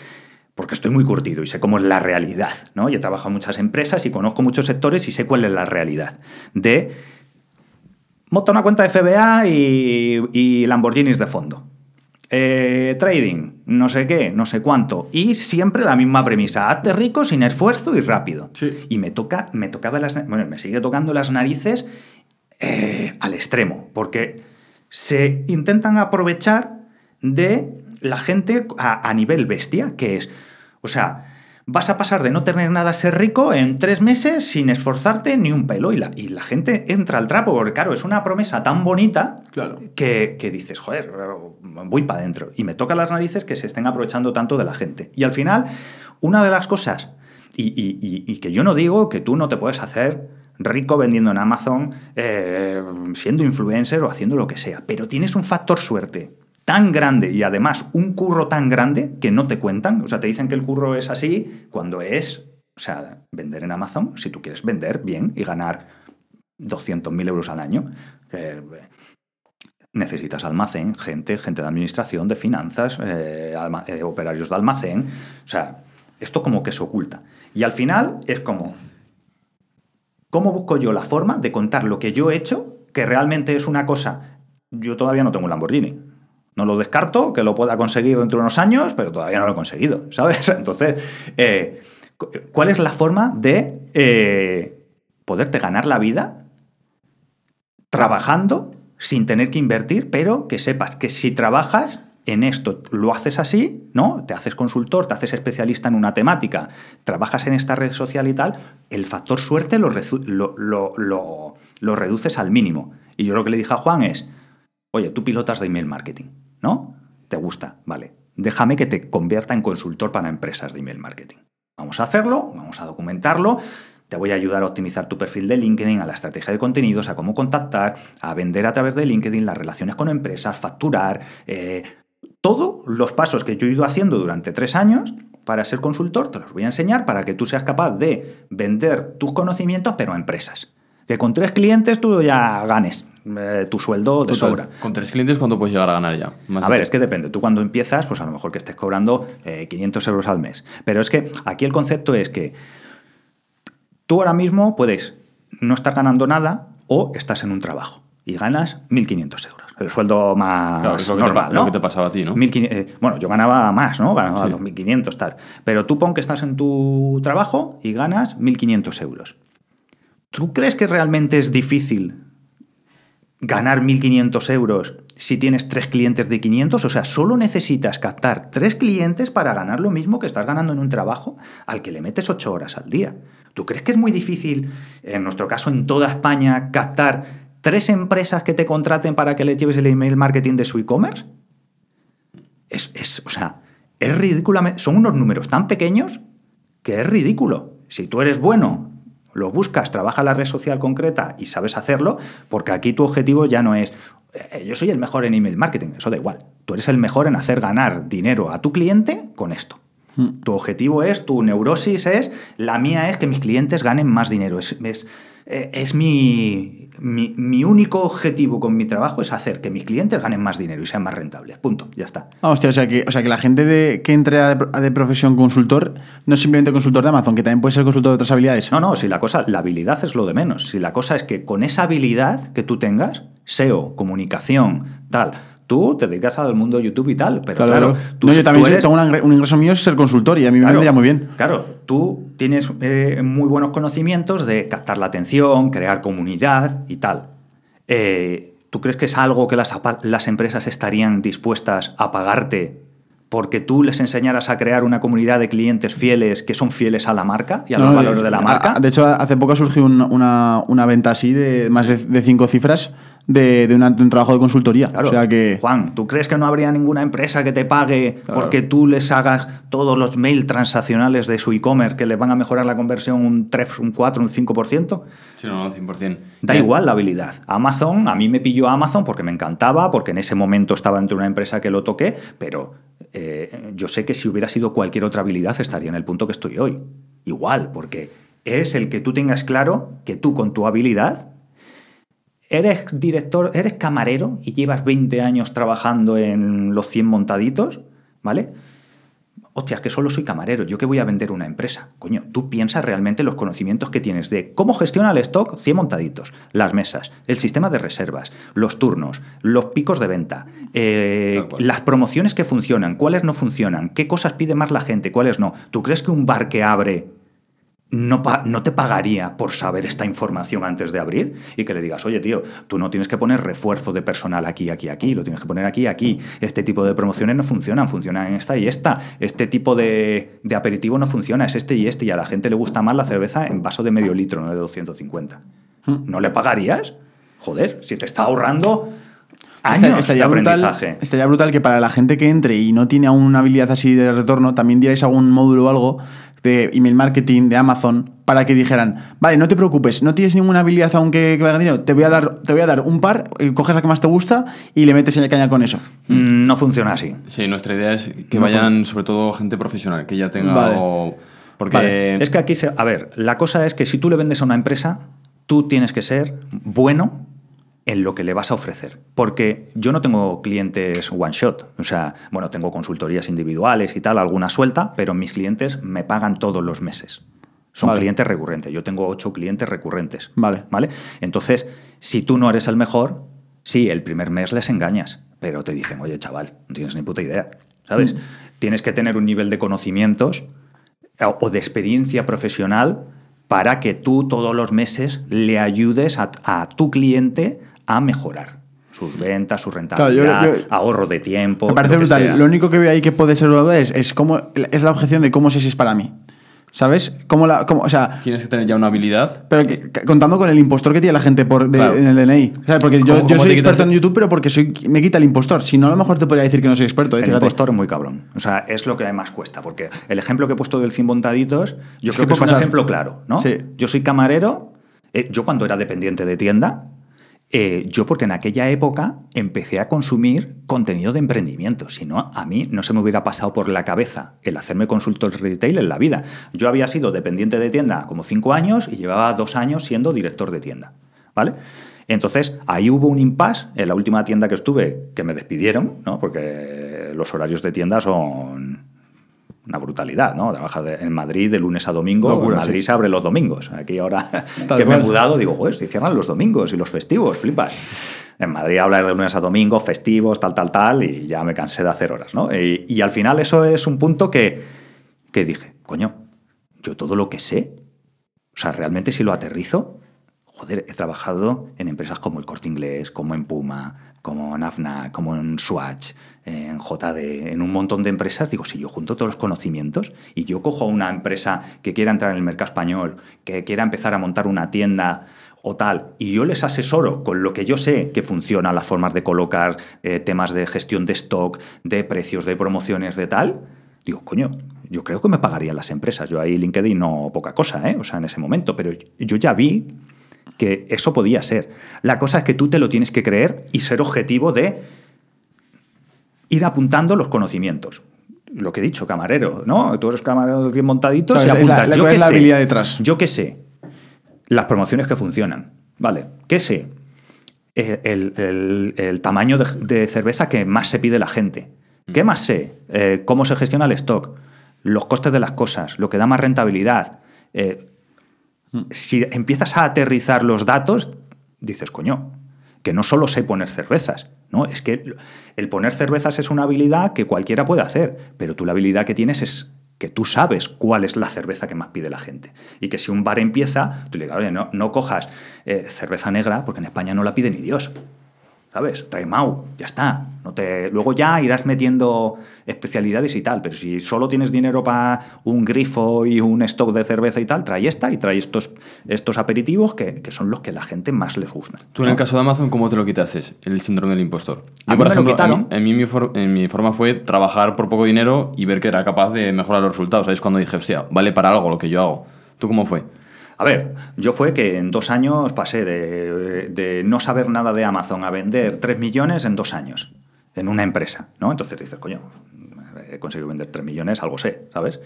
porque estoy muy curtido y sé cómo es la realidad, ¿no? Yo he trabajado en muchas empresas y conozco muchos sectores y sé cuál es la realidad de monta una cuenta de FBA y, y Lamborghinis de fondo. Eh, trading, no sé qué, no sé cuánto. Y siempre la misma premisa, hazte rico sin esfuerzo y rápido. Sí. Y me toca, me tocaba las, bueno, me sigue tocando las narices eh, al extremo, porque se intentan aprovechar de la gente a, a nivel bestia, que es, o sea, vas a pasar de no tener nada a ser rico en tres meses sin esforzarte ni un pelo y la, y la gente entra al trapo, porque claro, es una promesa tan bonita Claro. que, que dices, joder, voy para adentro. Y me toca las narices que se estén aprovechando tanto de la gente. Y al final, una de las cosas, y, y- y- y que yo no digo que tú no te puedes hacer rico vendiendo en Amazon, eh, siendo influencer o haciendo lo que sea, pero tienes un factor suerte tan grande y además un curro tan grande que no te cuentan. O sea, te dicen que el curro es así cuando es, o sea, vender en Amazon, si tú quieres vender bien y ganar 200.000 euros al año. eh, necesitas almacén, gente, gente de administración, de finanzas, eh, eh, operarios de almacén. O sea, esto como que se oculta. Y al final es como, ¿cómo busco yo la forma de contar lo que yo he hecho, que realmente es una cosa? Yo todavía no tengo un Lamborghini. No lo descarto, que lo pueda conseguir dentro de unos años, pero todavía no lo he conseguido, [laughs] ¿sabes? Entonces, eh, cu- ¿cuál es la forma de eh, poderte ganar la vida trabajando sin tener que invertir, pero que sepas que si trabajas en esto, lo haces así, ¿no? Te haces consultor, te haces especialista en una temática, trabajas en esta red social y tal, el factor suerte lo, lo- lo- lo reduces al mínimo. Y yo lo que le dije a Juan es, oye, tú pilotas de email marketing, ¿no? ¿Te gusta? Vale. Déjame que te convierta en consultor para empresas de email marketing. Vamos a hacerlo, vamos a documentarlo. Te voy a ayudar a optimizar tu perfil de LinkedIn, a la estrategia de contenidos, a cómo contactar, a vender a través de LinkedIn, las relaciones con empresas, facturar, eh, todos los pasos que yo he ido haciendo durante tres años para ser consultor, te los voy a enseñar para que tú seas capaz de vender tus conocimientos, pero a empresas. Que con tres clientes tú ya ganes eh, tu sueldo de sobra. Con tres clientes, ¿cuánto puedes llegar a ganar ya? Más A ver, es que depende. Tú cuando empiezas, pues a lo mejor que estés cobrando eh, 500 euros al mes. Pero es que aquí el concepto es que tú ahora mismo puedes no estar ganando nada o estás en un trabajo y ganas 1.500 euros. El sueldo más Claro, es lo que te normal, ¿no? lo que te pasaba a ti, ¿no? 1.500, eh, bueno, yo ganaba más, ¿no? Ganaba Sí. 2.500, tal. Pero tú pon que estás en tu trabajo y ganas 1.500 euros. ¿Tú crees que realmente es difícil ganar 1.500 euros si tienes tres clientes de 500? O sea, solo necesitas captar tres clientes para ganar lo mismo que estás ganando en un trabajo al que le metes ocho horas al día. ¿Tú crees que es muy difícil, en nuestro caso en toda España, captar tres empresas que te contraten para que les lleves el email marketing de su e-commerce? Es, es, o sea, es ridículamente... Son unos números tan pequeños que es ridículo. Si tú eres bueno, lo buscas, trabaja la red social concreta y sabes hacerlo, porque aquí tu objetivo ya no es, "Eh, yo soy el mejor en email marketing, eso da igual. Tú eres el mejor en hacer ganar dinero a tu cliente con esto. Tu objetivo es, tu neurosis es, la mía es que mis clientes ganen más dinero. Es, es, eh, es mi, mi, mi único objetivo con mi trabajo es hacer que mis clientes ganen más dinero y sean más rentables. Punto, ya está. Ah, hostia, o sea que, o sea que la gente de, que entre a de, a de profesión consultor no es simplemente consultor de Amazon, que también puede ser consultor de otras habilidades. No, no, si la cosa, la habilidad es lo de menos. Si la cosa es que con esa habilidad que tú tengas, SEO, comunicación, tal, tú te dedicas al mundo de YouTube y tal, pero claro, Claro, tú, no, yo también tú eres- un ingreso mío es ser consultor y a mí me vendría muy bien. Claro, tú tienes eh, muy buenos conocimientos de captar la atención, crear comunidad y tal. Eh, ¿Tú crees que es algo que las, empresas estarían dispuestas a pagarte porque tú les enseñaras a crear una comunidad de clientes fieles que son fieles a la marca y a los no, valores de la marca? De hecho, hace poco surgió un- una, una venta así de más de, de cinco cifras de, de una- de un trabajo de consultoría. Claro. O sea que. Juan, ¿tú crees que no habría ninguna empresa que te pague Claro. porque tú les hagas todos los mail transaccionales de su e-commerce que le van a mejorar la conversión un 3, un 4, un 5%? Sí, no, no, 100%. Da igual la habilidad. Amazon, a mí me pilló Amazon porque me encantaba, porque en ese momento estaba entre una empresa que lo toqué, pero eh, yo sé que si hubiera sido cualquier otra habilidad estaría en el punto que estoy hoy. Igual, porque es el que tú tengas claro que tú con tu habilidad eres director, eres camarero y llevas 20 años trabajando en los 100 montaditos, ¿vale? Hostia, es que solo soy camarero, ¿yo qué voy a vender una empresa? Coño, tú piensas realmente los conocimientos que tienes de cómo gestiona el stock 100 montaditos, las mesas, el sistema de reservas, los turnos, los picos de venta, eh, las promociones que funcionan, cuáles no funcionan, qué cosas pide más la gente, cuáles no. ¿Tú crees que un bar que abre no, no te pagaría por saber esta información antes de abrir y que le digas, oye tío, tú no tienes que poner refuerzo de personal aquí, aquí, aquí, lo tienes que poner aquí, aquí. Este tipo de promociones no funcionan, funcionan en esta y esta. Este tipo de, de aperitivo no funciona, es este y este y a la gente le gusta más la cerveza en vaso de medio litro, no de 250. ¿No le pagarías? Joder, si te está ahorrando años Esta- estaría, de brutal, aprendizaje. estaría brutal que para la gente que entre y no tiene aún una habilidad así de retorno, también dierais algún módulo o algo de email marketing, de Amazon, para que dijeran, vale, no te preocupes, no tienes ninguna habilidad aún que, dinero, te voy a dar, te voy a dar un par, eh, coges la que más te gusta y le metes en caña con eso. Mm, No funciona así. Sí, nuestra idea es que No vayan sobre todo gente profesional, que ya tenga Vale. Porque... Vale, Es que aquí, se, a ver, la cosa es que si tú le vendes a una empresa, tú tienes que ser bueno en lo que le vas a ofrecer. Porque yo no tengo clientes one shot. O sea, bueno, tengo consultorías individuales y tal, alguna suelta, pero mis clientes me pagan todos los meses. Son Vale. clientes recurrentes. Yo tengo ocho clientes recurrentes. Vale. ¿Vale? Entonces, si tú no eres el mejor, sí, el primer mes les engañas, pero te dicen, oye, chaval, no tienes ni puta idea. ¿Sabes? Tienes que tener un nivel de conocimientos o o de experiencia profesional para que tú todos los meses le ayudes a, a tu cliente a mejorar sus ventas, su Claro, yo- rentabilidad, yo- ahorro de tiempo. Me parece lo brutal. sea. Lo único que veo ahí que puede ser duda es, es, cómo, es la objeción de cómo sé si es para mí. ¿Sabes? Cómo la, cómo, o sea, Tienes que tener ya una habilidad. Pero que- que- contando con el impostor que tiene la gente por de- Claro. en el DNI. O sea, porque yo, ¿Cómo- yo soy experto en YouTube, pero porque soy, me quita el impostor. Si no, a lo mejor te podría decir que no soy experto. eh, El fíjate. impostor es muy cabrón. O sea, es lo que más cuesta. Porque el ejemplo que he puesto del 100 montaditos, yo Es creo que que es un pasar. ejemplo claro, ¿no? Sí. Yo soy camarero. eh, yo cuando era dependiente de tienda, eh, yo porque en aquella época empecé a consumir contenido de emprendimiento. Si no, a mí no se me hubiera pasado por la cabeza el hacerme consultor retail en la vida. Yo había sido dependiente de tienda como cinco años y llevaba dos años siendo director de tienda. ¿Vale? Entonces, ahí hubo un impasse en la última tienda que estuve, que me despidieron, ¿no? Porque los horarios de tienda son una brutalidad, ¿no? Trabajar de- en Madrid de lunes a domingo. Locura, en Madrid sí. se abre los domingos. Aquí ahora [laughs] Tal que me he mudado, digo, joder, si cierran los domingos y los festivos, flipas. En Madrid hablar de lunes a domingo, festivos, tal, tal, tal, y ya me cansé de hacer horas, ¿no? Y, y al final eso es un punto que, que dije, coño, yo todo lo que sé, o sea, realmente si lo aterrizo, joder, he trabajado en empresas como el Corte Inglés, como en Puma, como en AFNA, como en Swatch, en JD, en un montón de empresas. Digo, si yo junto todos los conocimientos y yo cojo una empresa que quiera entrar en el mercado español, que quiera empezar a montar una tienda o tal, y yo les asesoro con lo que yo sé que funciona, las formas de colocar, eh, temas de gestión de stock, de precios, de promociones, de tal, digo, coño, yo creo que me pagarían las empresas. Yo ahí LinkedIn no poca cosa, ¿eh? O sea, en ese momento, pero yo ya vi que eso podía ser. La cosa es que tú te lo tienes que creer y ser objetivo de ir apuntando los conocimientos. lo que he dicho, camarero, ¿no? Tú eres camarero de 10 montaditos Claro, y la- la- Yo ¿cuál qué sé, habilidad detrás? Yo qué sé. Las promociones que funcionan. Vale, ¿qué sé? El, el- el tamaño de, de cerveza que más se pide la gente. ¿Qué más sé? Eh, ¿Cómo se gestiona el stock? Los costes de las cosas, lo que da más rentabilidad. Eh, si empiezas a aterrizar los datos, dices, coño, que no solo sé poner cervezas, ¿no? Es que el poner cervezas es una habilidad que cualquiera puede hacer, pero tú la habilidad que tienes es que tú sabes cuál es la cerveza que más pide la gente. Y que si un bar empieza, tú le digas, oye, no, cojas eh, cerveza negra, porque en España no la pide ni Dios. ¿Sabes? Trae Mau, ya está. No te... Luego ya irás metiendo especialidades y tal, pero si solo tienes dinero para un grifo y un stock de cerveza y tal, trae esta y trae estos, estos aperitivos que, que son los que a la gente más les gustan. Tú en el caso de Amazon, ¿cómo te lo quitaste? El síndrome del impostor. A mí me lo quitaron. En mí, en mí mi, for- en mi forma fue trabajar por poco dinero y ver que era capaz de mejorar los resultados. Ahí es cuando dije, hostia, vale para algo lo que yo hago. ¿Tú cómo fue? A ver, yo fue que en dos años pasé de, de no saber nada de Amazon a vender 3 millones en dos años, en una empresa, ¿no? Entonces dices, coño, he conseguido vender 3 millones, algo sé, ¿sabes?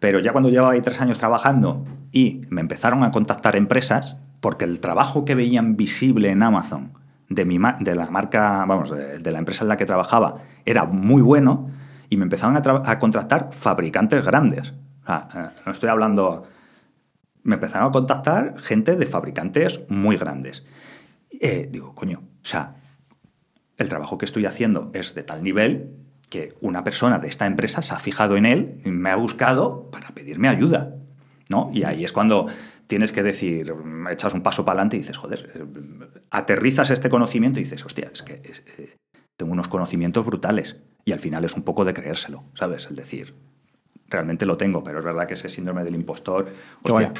Pero ya cuando llevaba ahí tres años trabajando y me empezaron a contactar empresas, porque el trabajo que veían visible en Amazon de, mi ma- de la marca, vamos, de, de la empresa en la que trabajaba, era muy bueno y me empezaron a, a contratar fabricantes grandes. O sea, eh, no estoy hablando me empezaron a contactar gente de fabricantes muy grandes. Eh, digo, coño, o sea, el trabajo que estoy haciendo es de tal nivel que una persona de esta empresa se ha fijado en él y me ha buscado para pedirme ayuda. ¿no? Y ahí es cuando tienes que decir, echas un paso para adelante y dices, joder, eh, aterrizas este conocimiento y dices, hostia, es que eh, tengo unos conocimientos brutales. Y al final es un poco de creérselo, ¿sabes? El decir, realmente lo tengo, pero es verdad que ese síndrome del impostor, hostia,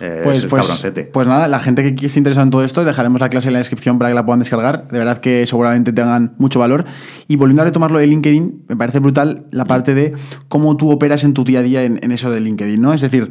eh, Pues, es pues, pues nada, la gente que esté interesada en todo esto, dejaremos la clase en la descripción para que la puedan descargar. De verdad que seguramente tengan mucho valor. Y volviendo a retomarlo de LinkedIn, me parece brutal la parte de cómo tú operas en tu día a día en, en eso de LinkedIn, ¿no? Es decir,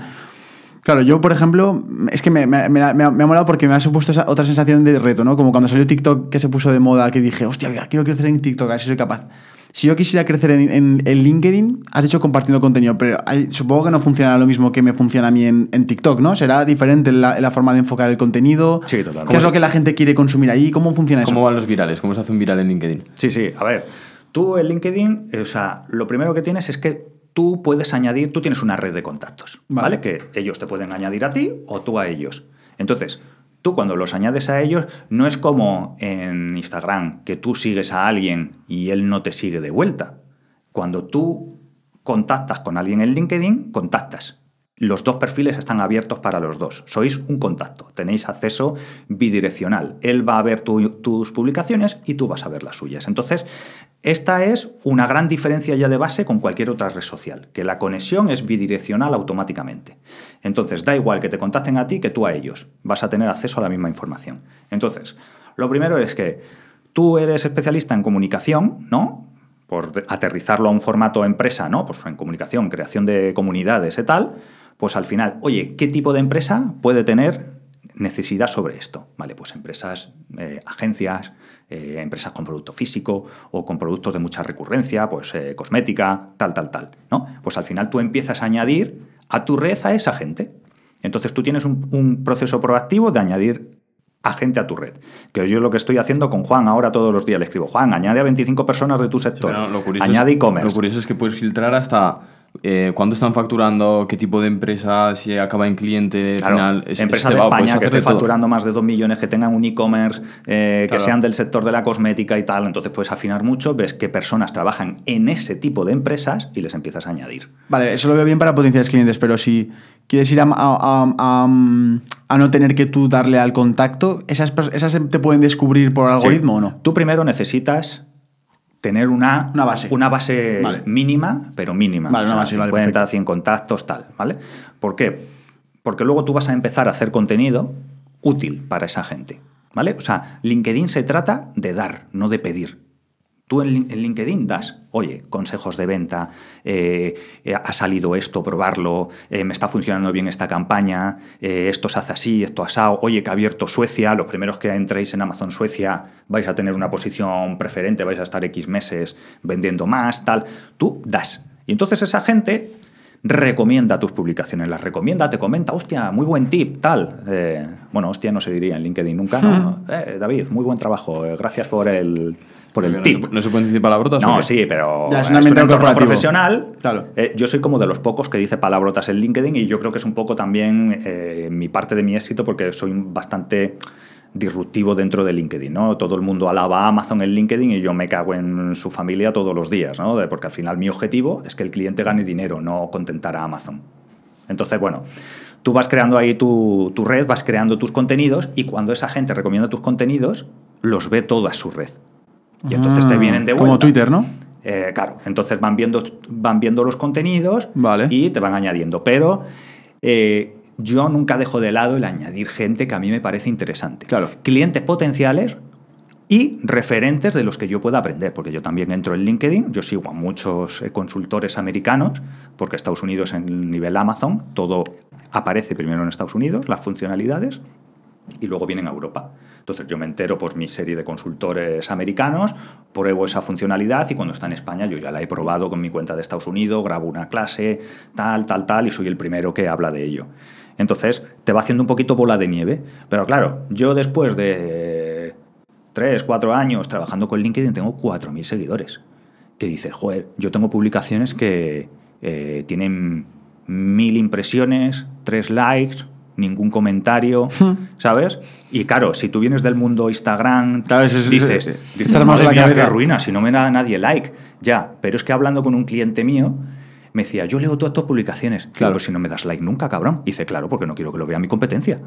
claro, yo, por ejemplo, es que me, me- me ha- me ha me ha molado porque me ha supuesto esa otra sensación de reto, ¿no? Como cuando salió TikTok que se puso de moda, que dije, hostia, mira, quiero crecer en TikTok, a ver si soy capaz. Si yo quisiera crecer en, en- en LinkedIn, has hecho compartiendo contenido, pero hay- supongo que no funcionará lo mismo que me funciona a mí en, en TikTok, ¿no? Será diferente la, la forma de enfocar el contenido. Sí, totalmente. ¿Qué es lo que la gente quiere consumir ahí? ¿Cómo funciona eso? ¿Cómo van los virales? ¿Cómo se hace un viral en LinkedIn? Sí, sí, a ver, tú en LinkedIn, eh, o sea, lo primero que tienes es que tú puedes añadir, tú tienes una red de contactos, Vale. ¿vale? Que ellos te pueden añadir a ti o tú a ellos. Entonces, tú cuando los añades a ellos, no es como en Instagram, que tú sigues a alguien y él no te sigue de vuelta. Cuando tú contactas con alguien en LinkedIn, contactas. Los dos perfiles están abiertos para los dos. Sois un contacto. Tenéis acceso bidireccional. Él va a ver tu- tus publicaciones y tú vas a ver las suyas. Entonces, esta es una gran diferencia ya de base con cualquier otra red social, que la conexión es bidireccional automáticamente. Entonces, da igual que te contacten a ti que tú a ellos. Vas a tener acceso a la misma información. Entonces, lo primero es que tú eres especialista en comunicación, ¿no? por aterrizarlo a un formato empresa, ¿no? Pues en comunicación, creación de comunidades y tal, pues al final, oye, ¿qué tipo de empresa puede tener necesidad sobre esto? Vale, pues empresas, eh, agencias, eh, empresas con producto físico o con productos de mucha recurrencia, pues eh, cosmética, tal, tal, tal, ¿no? Pues al final tú empiezas a añadir a tu red a esa gente. Entonces tú tienes un, un proceso proactivo de añadir a gente a tu red. Que yo lo que estoy haciendo con Juan ahora todos los días. Le escribo, Juan, añade a 25 personas de tu sector. Añade e-commerce. Lo curioso es que puedes filtrar hasta eh, cuánto están facturando, qué tipo de empresa, si acaba en cliente Claro, final. Es, empresas es de España que estén facturando más de 2 millones, que tengan un e-commerce, eh, que Claro. sean del sector de la cosmética y tal. Entonces puedes afinar mucho, ves qué personas trabajan en ese tipo de empresas y les empiezas a añadir. Vale, eso lo veo bien para potenciales clientes, pero si quieres ir a, a- a- a- a no tener que tú darle al contacto, ¿esas, pers- ¿esas te pueden descubrir por algoritmo Sí. o no? Tú primero necesitas tener una, Una base. Una base Vale. mínima, pero mínima. Vale, una base, vale, 50, perfecto. 100 contactos, tal, ¿vale? ¿Por qué? Porque luego tú vas a empezar a hacer contenido útil para esa gente, ¿vale? O sea, LinkedIn se trata de dar, no de pedir. Tú en, Lin- en LinkedIn das, oye, consejos de venta, eh, ha salido esto, probarlo, eh, me está funcionando bien esta campaña, eh, esto se hace así, esto asado, oye, que ha abierto Suecia, los primeros que entréis en Amazon Suecia vais a tener una posición preferente, vais a estar X meses vendiendo más, tal. Tú das. Y entonces esa gente recomienda tus publicaciones, las recomienda, te comenta, hostia, muy buen tip, tal. Eh, bueno, hostia no se diría en LinkedIn nunca, ¿no? Eh, David, muy buen trabajo, eh, gracias por el, por el no, tip. Se, ¿No se pueden decir palabrotas? No, sí, pero Ya, es es un entorno corporativo. profesional. Claro. Eh, yo soy como de los pocos que dice palabrotas en LinkedIn y yo creo que es un poco también eh, mi parte de mi éxito porque soy bastante disruptivo dentro de LinkedIn, ¿no? Todo el mundo alaba a Amazon en LinkedIn y yo me cago en su familia todos los días, ¿no? Porque al final mi objetivo es que el cliente gane dinero, no contentar a Amazon. Entonces, bueno, tú vas creando ahí tu, tu red, vas creando tus contenidos y cuando esa gente recomienda tus contenidos, los ve toda su red. Y entonces te Ah, vienen de vuelta. Como Twitter, ¿no? Eh, claro, entonces van viendo, van viendo los contenidos Vale. y te van añadiendo. Pero eh, yo nunca dejo de lado el añadir gente que a mí me parece interesante. Claro. Clientes potenciales y referentes de los que yo pueda aprender, porque yo también entro en LinkedIn, yo sigo a muchos eh, consultores americanos, porque Estados Unidos en el nivel Amazon, todo aparece primero en Estados Unidos, las funcionalidades, y luego vienen a Europa. Entonces yo me entero por mi serie de consultores americanos, pruebo esa funcionalidad y cuando está en España yo ya la he probado con mi cuenta de Estados Unidos, grabo una clase, tal, tal, tal, y soy el primero que habla de ello. Entonces te va haciendo un poquito bola de nieve. Pero claro, yo después de tres, cuatro años trabajando con LinkedIn tengo 4.000 seguidores. Que dices, joder, yo tengo publicaciones que eh, tienen mil impresiones, tres likes, ningún comentario, ¿sabes? Y claro, si tú vienes del mundo Instagram, Claro, eso es- dices, dices, estás más "Madre en la mía, cabeza". qué ruina, si no me da nadie like. Ya, pero es que hablando con un cliente mío, me decía, yo leo todas tus publicaciones. Claro, Claro. si no me das like nunca, cabrón. Dice, claro, porque no quiero que lo vea mi competencia.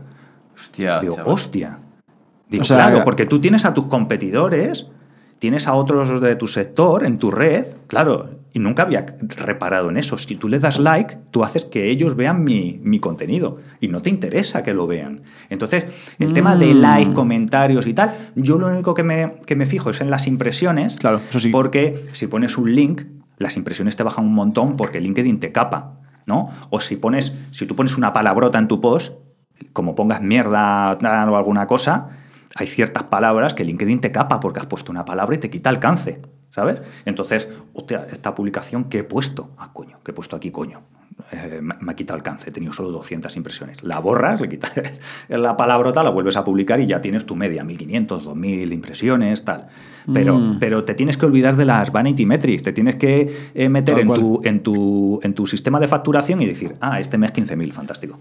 Hostia, Digo, chaval. hostia. Digo, O sea, claro, que- porque tú tienes a tus competidores, tienes a otros de tu sector en tu red, claro, y nunca había reparado en eso. Si tú le das like, tú haces que ellos vean mi, mi contenido y no te interesa que lo vean. Entonces, el tema de Mm. like, comentarios y tal, yo lo único que me, que me fijo es en las impresiones, Claro, eso sí. porque si pones un link, las impresiones te bajan un montón porque LinkedIn te capa, ¿no? O si pones, si tú pones una palabrota en tu post, como pongas mierda o alguna cosa, hay ciertas palabras que LinkedIn te capa porque has puesto una palabra y te quita alcance, ¿sabes? Entonces, hostia, esta publicación que he puesto, ah, coño, que he puesto aquí, coño. Eh, me, ha quitado alcance, he tenido solo 200 impresiones. La borras, le quitas [laughs] la palabrota, la vuelves a publicar y ya tienes tu media, 1500, 2000 impresiones, tal. Pero, Mm. pero te tienes que olvidar de las vanity metrics, te tienes que eh, meter en tu, en, tu, en tu sistema de facturación y decir, ah, este mes 15.000, fantástico.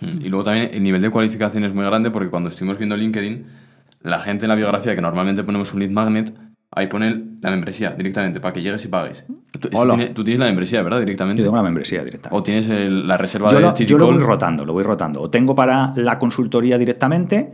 Mm, Y luego también el nivel de cualificación es muy grande porque cuando estuvimos viendo LinkedIn, la gente en la biografía, que normalmente ponemos un lead magnet, ahí pone la membresía directamente para que llegues y pagues. Tú, tiene- tú tienes la membresía, ¿verdad? Directamente. Yo tengo la membresía directa. O tienes el- la reserva Yo de lo, yo lo voy rotando, lo voy rotando. O tengo para la consultoría directamente,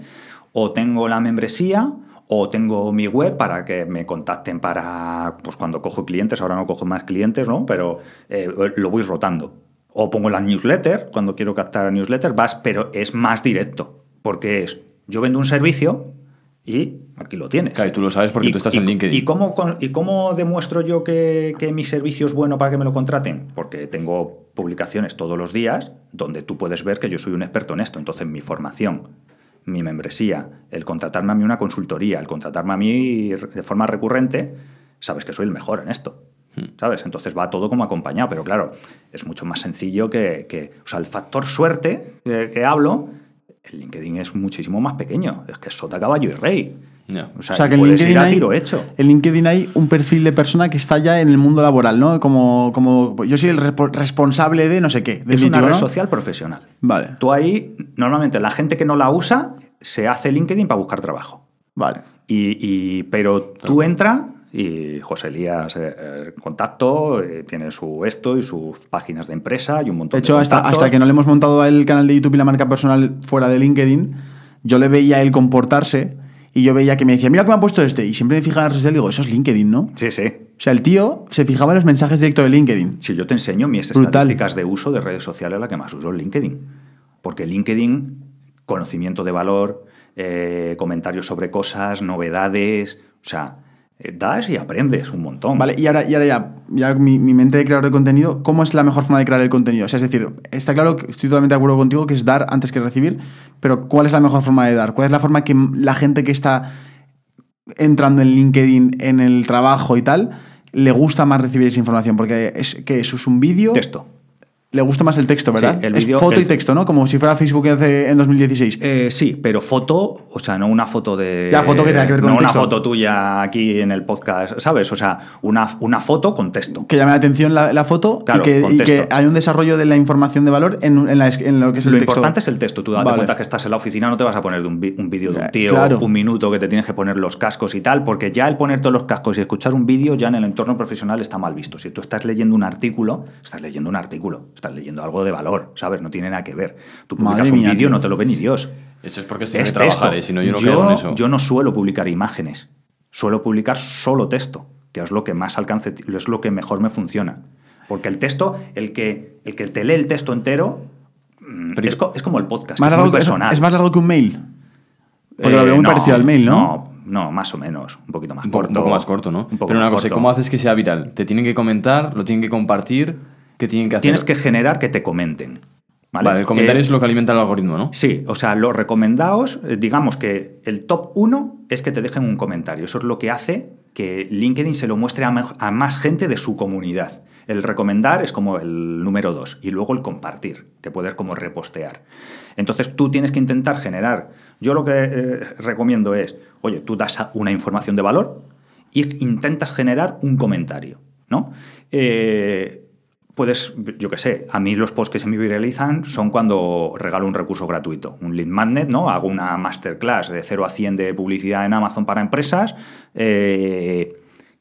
o tengo la membresía, o tengo mi web para que me contacten para, pues cuando cojo clientes, ahora no cojo más clientes, ¿no? Pero eh, lo voy rotando. O pongo la newsletter, cuando quiero captar a newsletter, vas, pero es más directo, porque es, yo vendo un servicio y aquí lo tienes. Claro, y tú lo sabes porque tú estás en LinkedIn. ¿Y cómo, y cómo demuestro yo que, que mi servicio es bueno para que me lo contraten? Porque tengo publicaciones todos los días donde tú puedes ver que yo soy un experto en esto. Entonces, mi formación, mi membresía, el contratarme a mí una consultoría, el contratarme a mí de forma recurrente, sabes que soy el mejor en esto. ¿Sabes? Entonces va todo como acompañado, pero claro, es mucho más sencillo que. que- o sea, el factor suerte eh, que hablo, el LinkedIn es muchísimo más pequeño. Es que es sota, caballo y rey. O sea, O sea, que en LinkedIn, hay, tiro hecho. en LinkedIn hay un perfil de persona que está ya en el mundo laboral, ¿no? Como, como yo soy el respo- responsable de no sé qué. Es una red ¿no? social profesional. Vale, Tú ahí, normalmente la gente que no la usa, se hace LinkedIn para buscar trabajo. vale. Y, y- pero tú entras y José Elías, eh, eh, contacto, eh, tiene su esto y sus páginas de empresa y un montón De hecho, de hasta, contactos. hasta que no le hemos montado el canal de YouTube y la marca personal fuera de LinkedIn, yo le veía a él comportarse y yo veía que me decía, mira cómo ha puesto este. Y siempre me fijaba en las redes sociales y digo, eso es LinkedIn, ¿no? Sí, sí. O sea, el tío se fijaba en los mensajes directos de LinkedIn. Si yo te enseño mis Brutal. estadísticas de uso de redes sociales, la que más uso es LinkedIn. Porque LinkedIn, conocimiento de valor, eh, comentarios sobre cosas, novedades, o sea, das y aprendes un montón. Vale, y ahora, y ahora ya, ya mi, mi mente de creador de contenido, ¿cómo es la mejor forma de crear el contenido? O sea, es decir, está claro que estoy totalmente de acuerdo contigo que es dar antes que recibir, pero ¿cuál es la mejor forma de dar? ¿Cuál es la forma que la gente que está entrando en LinkedIn, en el trabajo y tal, le gusta más recibir esa información? Porque es que eso es un vídeo. Texto. Le gusta más el texto, ¿verdad? Sí, el es vídeo- foto y el- texto, ¿no? Como si fuera Facebook hace- en 2016. Eh, sí, pero foto, o sea, no una foto de. Ya, foto que tenga que ver con No el una foto tuya aquí en el podcast, ¿sabes? O sea, una, una foto con texto. que llame la atención la, la foto Claro, y, que, y hay un desarrollo de la información de valor en, en la- en lo que es el Lo texto. importante es el texto. Tú date Vale. cuenta que estás en la oficina, no te vas a poner de un, un vídeo de un Eh, tío, claro. un minuto que te tienes que poner los cascos y tal, porque ya el ponerte los cascos y escuchar un vídeo ya en el entorno profesional está mal visto. Si tú estás leyendo un artículo, estás leyendo un artículo, estás leyendo algo de valor, ¿sabes? No tiene nada que ver. Tú Madre publicas un vídeo, no te lo ve ni Dios. Eso es porque se Es que trabajar. ¿eh? si no yo no quedo con eso. yo no suelo publicar imágenes, suelo publicar solo texto, que es lo que más alcance, es lo que mejor me funciona. Porque el texto, el que, el que te lee el texto entero, mm, Pero- es, co- es como el podcast, Más es largo muy que- es, personal. es más largo que un mail. Porque Eh, lo veo muy parecido al mail, ¿no? No, no, más o menos, un poquito más un, poco, corto. un poco más corto, ¿no? Un poco Pero una más cosa, corto. ¿cómo haces que sea viral? ¿Te tienen que comentar? ¿Lo tienen que compartir? ¿Qué tienen que hacer? Tienes que generar que te comenten. Vale, Vale, el comentario Eh, es lo que alimenta el algoritmo, ¿no? Sí, o sea, los recomendados, eh, digamos que el top 1 es que te dejen un comentario. Eso es lo que hace que LinkedIn se lo muestre a, más gente de su comunidad. El recomendar es como el número 2 y luego el compartir, que puedes como repostear. Entonces tú tienes que intentar generar. Yo lo que eh, recomiendo es, oye, tú das una información de valor y intentas generar un comentario, ¿no? Eh, puedes, yo qué sé, a mí los posts que se me viralizan son cuando regalo un recurso gratuito, un lead magnet, ¿no? Hago una masterclass de 0 a 100 de publicidad en Amazon para empresas eh,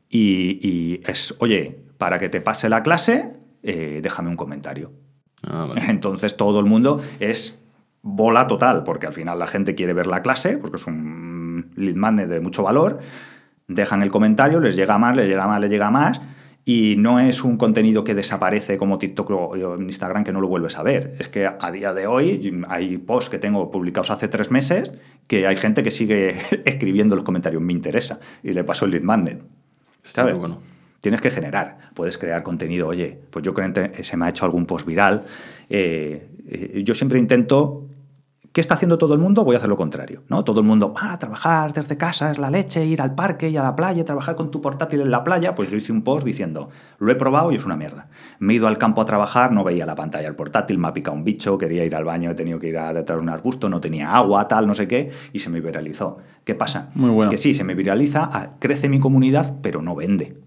y, y es, oye, para que te pase la clase, eh, déjame un comentario. Ah, vale. [laughs] Entonces todo el mundo es bola total, porque al final la gente quiere ver la clase, porque es un lead magnet de mucho valor, dejan el comentario, les llega más, les llega más, les llega más, y no es un contenido que desaparece como TikTok o Instagram que no lo vuelves a ver. Es que a día de hoy hay posts que tengo publicados hace tres meses que hay gente que sigue [laughs] escribiendo los comentarios, me interesa, y le paso el lead magnet. ¿Sabes? bueno. Tienes que generar, puedes crear contenido. Oye, pues yo creo que se me ha hecho algún post viral. eh, eh, yo siempre intento. ¿Qué está haciendo todo el mundo? Voy a hacer lo contrario. ¿no? Todo el mundo, ah, trabajar desde casa es la leche, ir al parque y a la playa, trabajar con tu portátil en la playa. Pues yo hice un post diciendo, lo he probado y es una mierda. Me he ido al campo a trabajar, no veía la pantalla del portátil, me ha picado un bicho, quería ir al baño, he tenido que ir a detrás de un arbusto, no tenía agua, tal, no sé qué, y se me viralizó. ¿Qué pasa? Muy bueno. Que sí, se me viraliza, ah, crece mi comunidad, pero no vende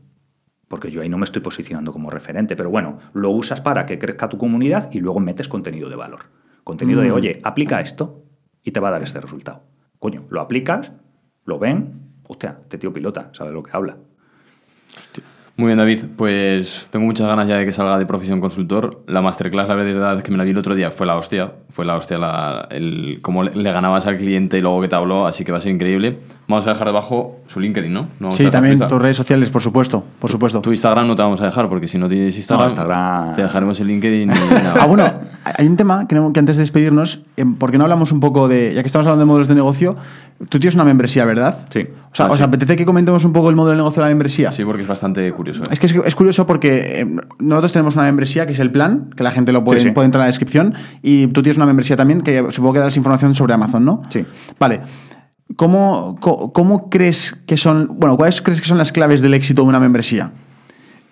porque yo ahí no me estoy posicionando como referente, pero bueno, lo usas para que crezca tu comunidad y luego metes contenido de valor. Contenido de, Mm. oye, aplica esto y te va a dar este resultado. Coño, lo aplicas, lo ven, hostia, este tío pilota, sabe lo que habla. Muy bien, David. Pues tengo muchas ganas ya de que salga de profesión consultor. La masterclass, la verdad es que me la vi el otro día, fue la hostia. Fue la hostia la, el, cómo le, le ganabas al cliente y luego que te habló, así que va a ser increíble. Vamos a dejar debajo su LinkedIn, ¿no? No Sí, también tus redes sociales, por supuesto, por supuesto. Tu Instagram no te vamos a dejar, porque si no tienes Instagram, No, Instagram- te dejaremos el LinkedIn y. [laughs] Ah, bueno, hay un tema que, no- que antes de despedirnos, em, ¿por qué no hablamos un poco de, ya que estamos hablando de modelos de negocio, tú tienes una membresía, ¿verdad? Sí. O sea, Ah, ¿os sí. apetece que comentemos un poco el modelo de negocio de la membresía? Sí, porque es bastante curioso. ¿eh? Es que es, es curioso porque eh, nosotros tenemos una membresía que es el plan, que la gente lo puede, Sí, sí. puede entrar en la descripción, y tú tienes una membresía también que supongo que das información sobre Amazon, ¿no? Sí. Vale. ¿Cómo, cómo crees que son, bueno, cuáles crees que son las claves del éxito de una membresía?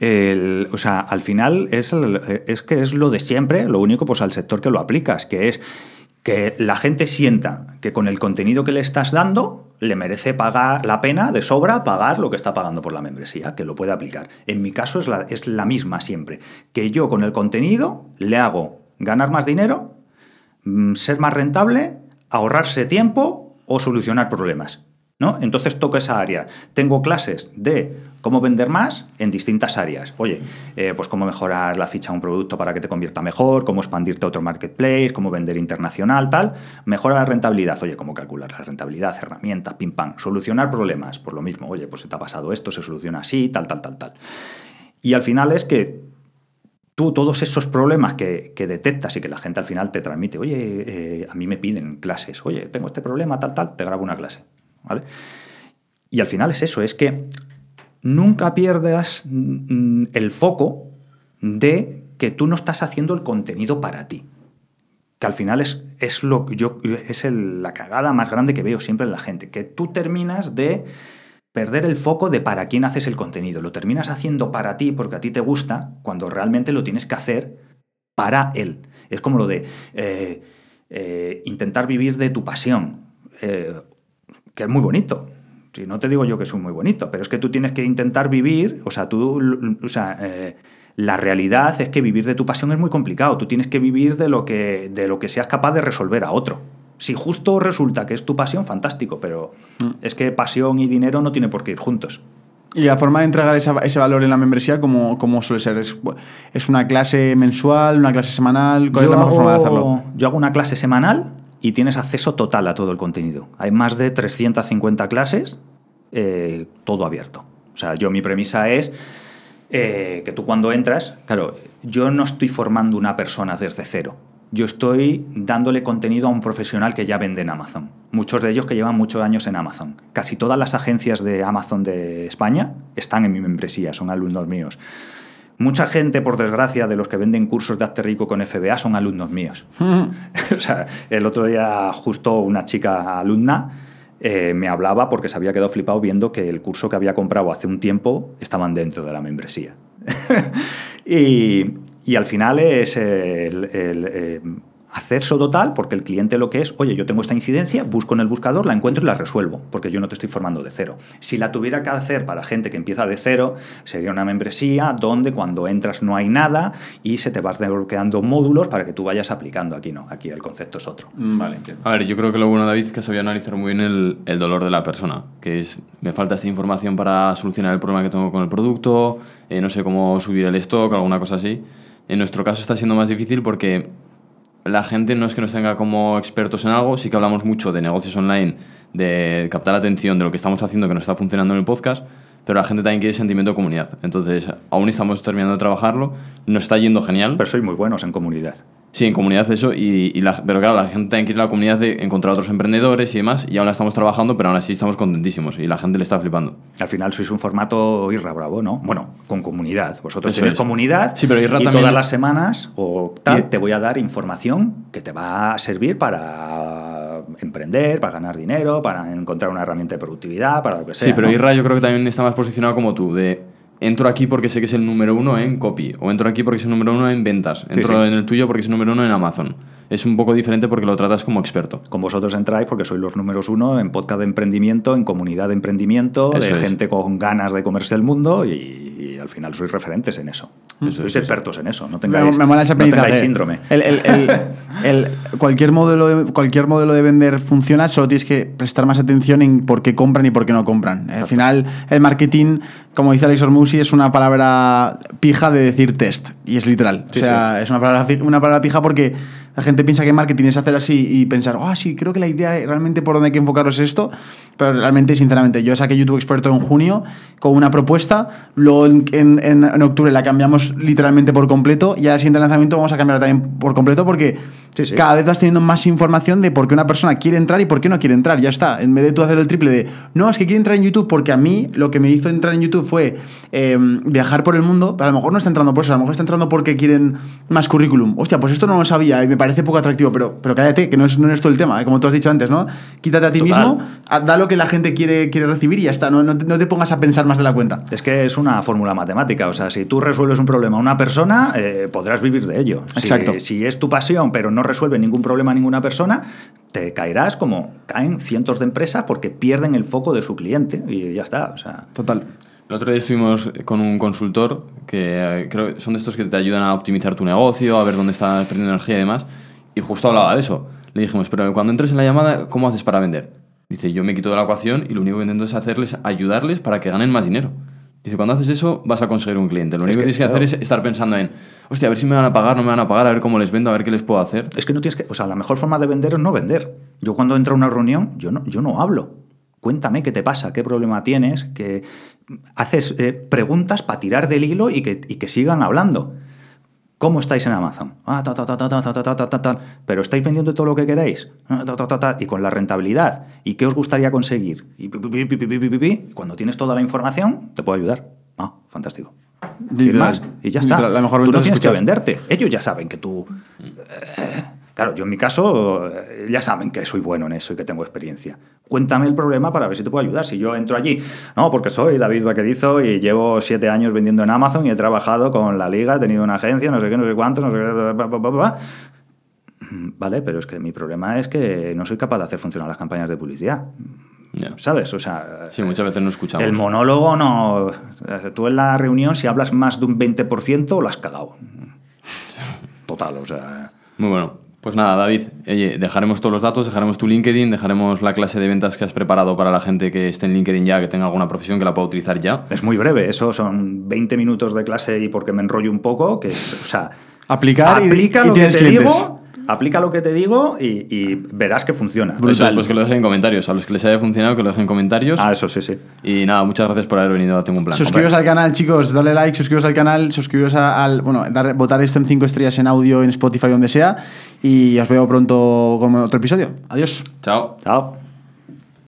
El- o sea, al final es, el- es que es lo de siempre, lo único pues al sector que lo aplicas, que es que la gente sienta que con el contenido que le estás dando le merece pagar la pena de sobra pagar lo que está pagando por la membresía, que lo puede aplicar. En mi caso es la, es la misma siempre, que yo con el contenido le hago ganar más dinero, mm, ser más rentable, ahorrarse tiempo o solucionar problemas. ¿No? Entonces toco esa área. Tengo clases de cómo vender más en distintas áreas. Oye, eh, pues cómo mejorar la ficha de un producto para que te convierta mejor, cómo expandirte a otro marketplace, cómo vender internacional, tal. Mejora la rentabilidad. Oye, cómo calcular la rentabilidad, herramientas, pim pam. Solucionar problemas. Por lo mismo, oye, pues se te ha pasado esto, se soluciona así, tal, tal, tal, tal. Y al final es que tú todos esos problemas que, detectas y que la gente al final te transmite, oye, eh, a mí me piden clases, oye, tengo este problema, tal, tal, te grabo una clase. ¿Vale? Y al final es eso, es que nunca pierdas mm, el foco de que tú no estás haciendo el contenido para ti. Que al final es, es, lo, yo, es la cagada más grande que veo siempre en la gente. Que tú terminas de perder el foco de para quién haces el contenido. Lo terminas haciendo para ti porque a ti te gusta, cuando realmente lo tienes que hacer para él. Es como lo de eh, eh, intentar vivir de tu pasión, eh, que es muy bonito. Si no te digo yo que es muy bonito, pero es que tú tienes que intentar vivir, o sea, tú, o sea, la realidad es que vivir de tu pasión es muy complicado. Tú tienes que vivir de lo que, de lo que seas capaz de resolver a otro. Si justo resulta que es tu pasión, fantástico, pero mm. es que pasión y dinero no tienen por qué ir juntos. ¿Y la forma de entregar ese valor en la membresía, cómo, cómo suele ser? ¿Es, una clase mensual, una clase semanal? ¿Cuál es la mejor forma de hacerlo? Yo hago una clase semanal y tienes acceso total a todo el contenido. Hay más de 350 clases, eh, todo abierto. O sea, yo mi premisa es eh, que tú cuando entras, claro, yo no estoy formando una persona desde cero yo estoy dándole contenido a un profesional que ya vende en Amazon. Muchos de ellos que llevan muchos años en Amazon. Casi todas las agencias de Amazon de España están en mi membresía, son alumnos míos. Mucha gente, por desgracia, de los que venden cursos de Arte Rico con FBA son alumnos míos. [laughs] o sea, el otro día justo una chica alumna eh, me hablaba porque se había quedado flipado viendo que el curso que había comprado hace un tiempo estaban dentro de la membresía. [laughs] y, y al final es el, eh, acceso total, porque el cliente lo que es, oye, yo tengo esta incidencia, busco en el buscador, la encuentro y la resuelvo, porque yo no te estoy formando de cero. Si la tuviera que hacer para gente que empieza de cero, sería una membresía donde cuando entras no hay nada y se te van desbloqueando módulos para que tú vayas aplicando. Aquí no, aquí el concepto es otro. Mm, vale, A ver, yo creo que lo bueno, David, es que sabía analizar muy bien el, el dolor de la persona, que es, me falta esta información para solucionar el problema que tengo con el producto, eh, no sé cómo subir el stock, alguna cosa así. En nuestro caso está siendo más difícil porque la gente no es que nos tenga como expertos en algo, sí que hablamos mucho de negocios online, de captar atención de lo que estamos haciendo que no está funcionando en el podcast, pero la gente también quiere sentimiento de comunidad. Entonces, aún estamos terminando de trabajarlo, nos está yendo genial. Pero sois muy buenos en comunidad. Sí, en comunidad eso, y, la, pero claro, la gente ir a la comunidad de encontrar otros emprendedores y demás, y aún la estamos trabajando, pero aún así estamos contentísimos y la gente le está flipando. Al final sois un formato Irra Bravo, ¿no? Bueno, con comunidad. Vosotros tenéis comunidad sí, pero Irra y también... todas las semanas o te voy a dar información que te va a servir para emprender, para ganar dinero, para encontrar una herramienta de productividad, para lo que sea. Sí, pero Irra yo creo que también está más posicionado como tú, de entro aquí porque sé que es el número uno en copy, o entro aquí porque es el número uno en ventas, entro en el tuyo porque es el número uno en Amazon. Es un poco diferente porque lo tratas como experto. Con vosotros entráis porque sois los números uno en podcast de emprendimiento, en comunidad de emprendimiento, de gente con ganas de comerse el mundo y, al final sois referentes en eso. sois expertos en eso. No tengáis, me, mola ese no tengáis síndrome. [laughs] El, cualquier, modelo de, cualquier modelo de vender funciona, solo tienes que prestar más atención en por qué compran y por qué no compran. Al final, el marketing, como dice Alex Ormusi, es una palabra pija de decir test. Y es literal. o sea, es una palabra, una palabra pija porque la gente piensa que marketing es hacer así y pensar, ah, sí, creo que la idea realmente por donde hay que enfocarlo es esto, pero realmente, sinceramente, yo saqué YouTube Experto en junio con una propuesta, luego en, en, octubre la cambiamos literalmente por completo y al siguiente lanzamiento vamos a cambiarla también por completo porque cada vez vas teniendo más información de por qué una persona quiere entrar y por qué no quiere entrar, ya está. En vez de tú hacer el triple de, no, es que quiere entrar en YouTube porque a mí lo que me hizo entrar en YouTube fue em, viajar por el mundo, pero a lo mejor no está entrando por eso, a lo mejor está entrando porque quieren más currículum. Hostia, pues esto no lo sabía y me parece poco atractivo, pero, pero cállate, que no es, no es todo el tema, ¿eh? como tú has dicho antes, ¿no? Quítate a ti mismo, da lo que la gente quiere, quiere recibir y ya está, no, no, te, pongas a pensar más de la cuenta. Es que es una fórmula matemática, o sea, si tú resuelves un problema a una persona, eh, podrás vivir de ello. Exacto. Si, es tu pasión, pero no resuelve ningún problema a ninguna persona, te caerás como caen cientos de empresas porque pierden el foco de su cliente y ya está. O sea. Total. El otro día estuvimos con un consultor que eh, creo que son de estos que te ayudan a optimizar tu negocio, a ver dónde estás perdiendo energía y demás. Y justo hablaba de eso. Le dijimos, pero cuando entres en la llamada, ¿cómo haces para vender? Dice, yo me quito de la ecuación y lo único que intento es hacerles, ayudarles para que ganen más dinero. Dice, cuando haces eso, vas a conseguir un cliente. Lo único que, tienes que hacer es estar pensando en, hostia, a ver si me van a pagar, no me van a pagar, a ver cómo les vendo, a ver qué les puedo hacer. Es que no tienes que, o sea, la mejor forma de vender es no vender. Yo cuando entro a una reunión, yo no, yo no hablo. Cuéntame qué te pasa, qué problema tienes, que haces eh, preguntas para tirar del hilo y que, y que sigan hablando. ¿Cómo estáis en Amazon? Ah, ta, ta, ta, Pero estáis vendiendo todo lo que queréis. y con la rentabilidad. ¿Y qué os gustaría conseguir? Y cuando tienes toda la información, te puedo ayudar. Ah, fantástico. Y, más, y ya está. tú no tienes que venderte. Ellos ya saben que tú. Claro, yo en mi caso eh, ya saben que soy bueno en eso y que tengo experiencia. Cuéntame el problema para ver si te puedo ayudar. Si yo entro allí, no, porque soy David Vaquerizo y llevo siete años vendiendo en Amazon y he trabajado con la liga, he tenido una agencia, no sé qué, no sé cuánto, no sé qué. Mm, Vale, pero es que mi problema es que no soy capaz de hacer funcionar las campañas de publicidad. ¿Sabes? O sea, Sí, muchas veces no escuchamos. el monólogo no. Tú en la reunión, si hablas más de un 20%, lo has cagado. Total, o sea. Muy bueno. Pues nada, David, oye, dejaremos todos los datos, dejaremos tu LinkedIn, dejaremos la clase de ventas que has preparado para la gente que esté en LinkedIn ya, que tenga alguna profesión que la pueda utilizar ya. Es muy breve, eso son 20 minutos de clase y porque me enrollo un poco, que es, o sea, Aplicar aplica y lo que te clientes. digo, aplica lo que te digo y, y verás que funciona. Es, Brutal. pues que lo dejen en comentarios. A los que les haya funcionado, que lo dejen en comentarios. Ah, eso sí, sí. Y nada, muchas gracias por haber venido a Tengo un Plan. Suscribiros al canal, chicos, dale like, suscribiros al canal, suscribiros a- al. Bueno, dar, votar esto en 5 estrellas en audio, en Spotify, donde sea. Y os veo pronto con otro episodio. Adiós. Chao. Chao.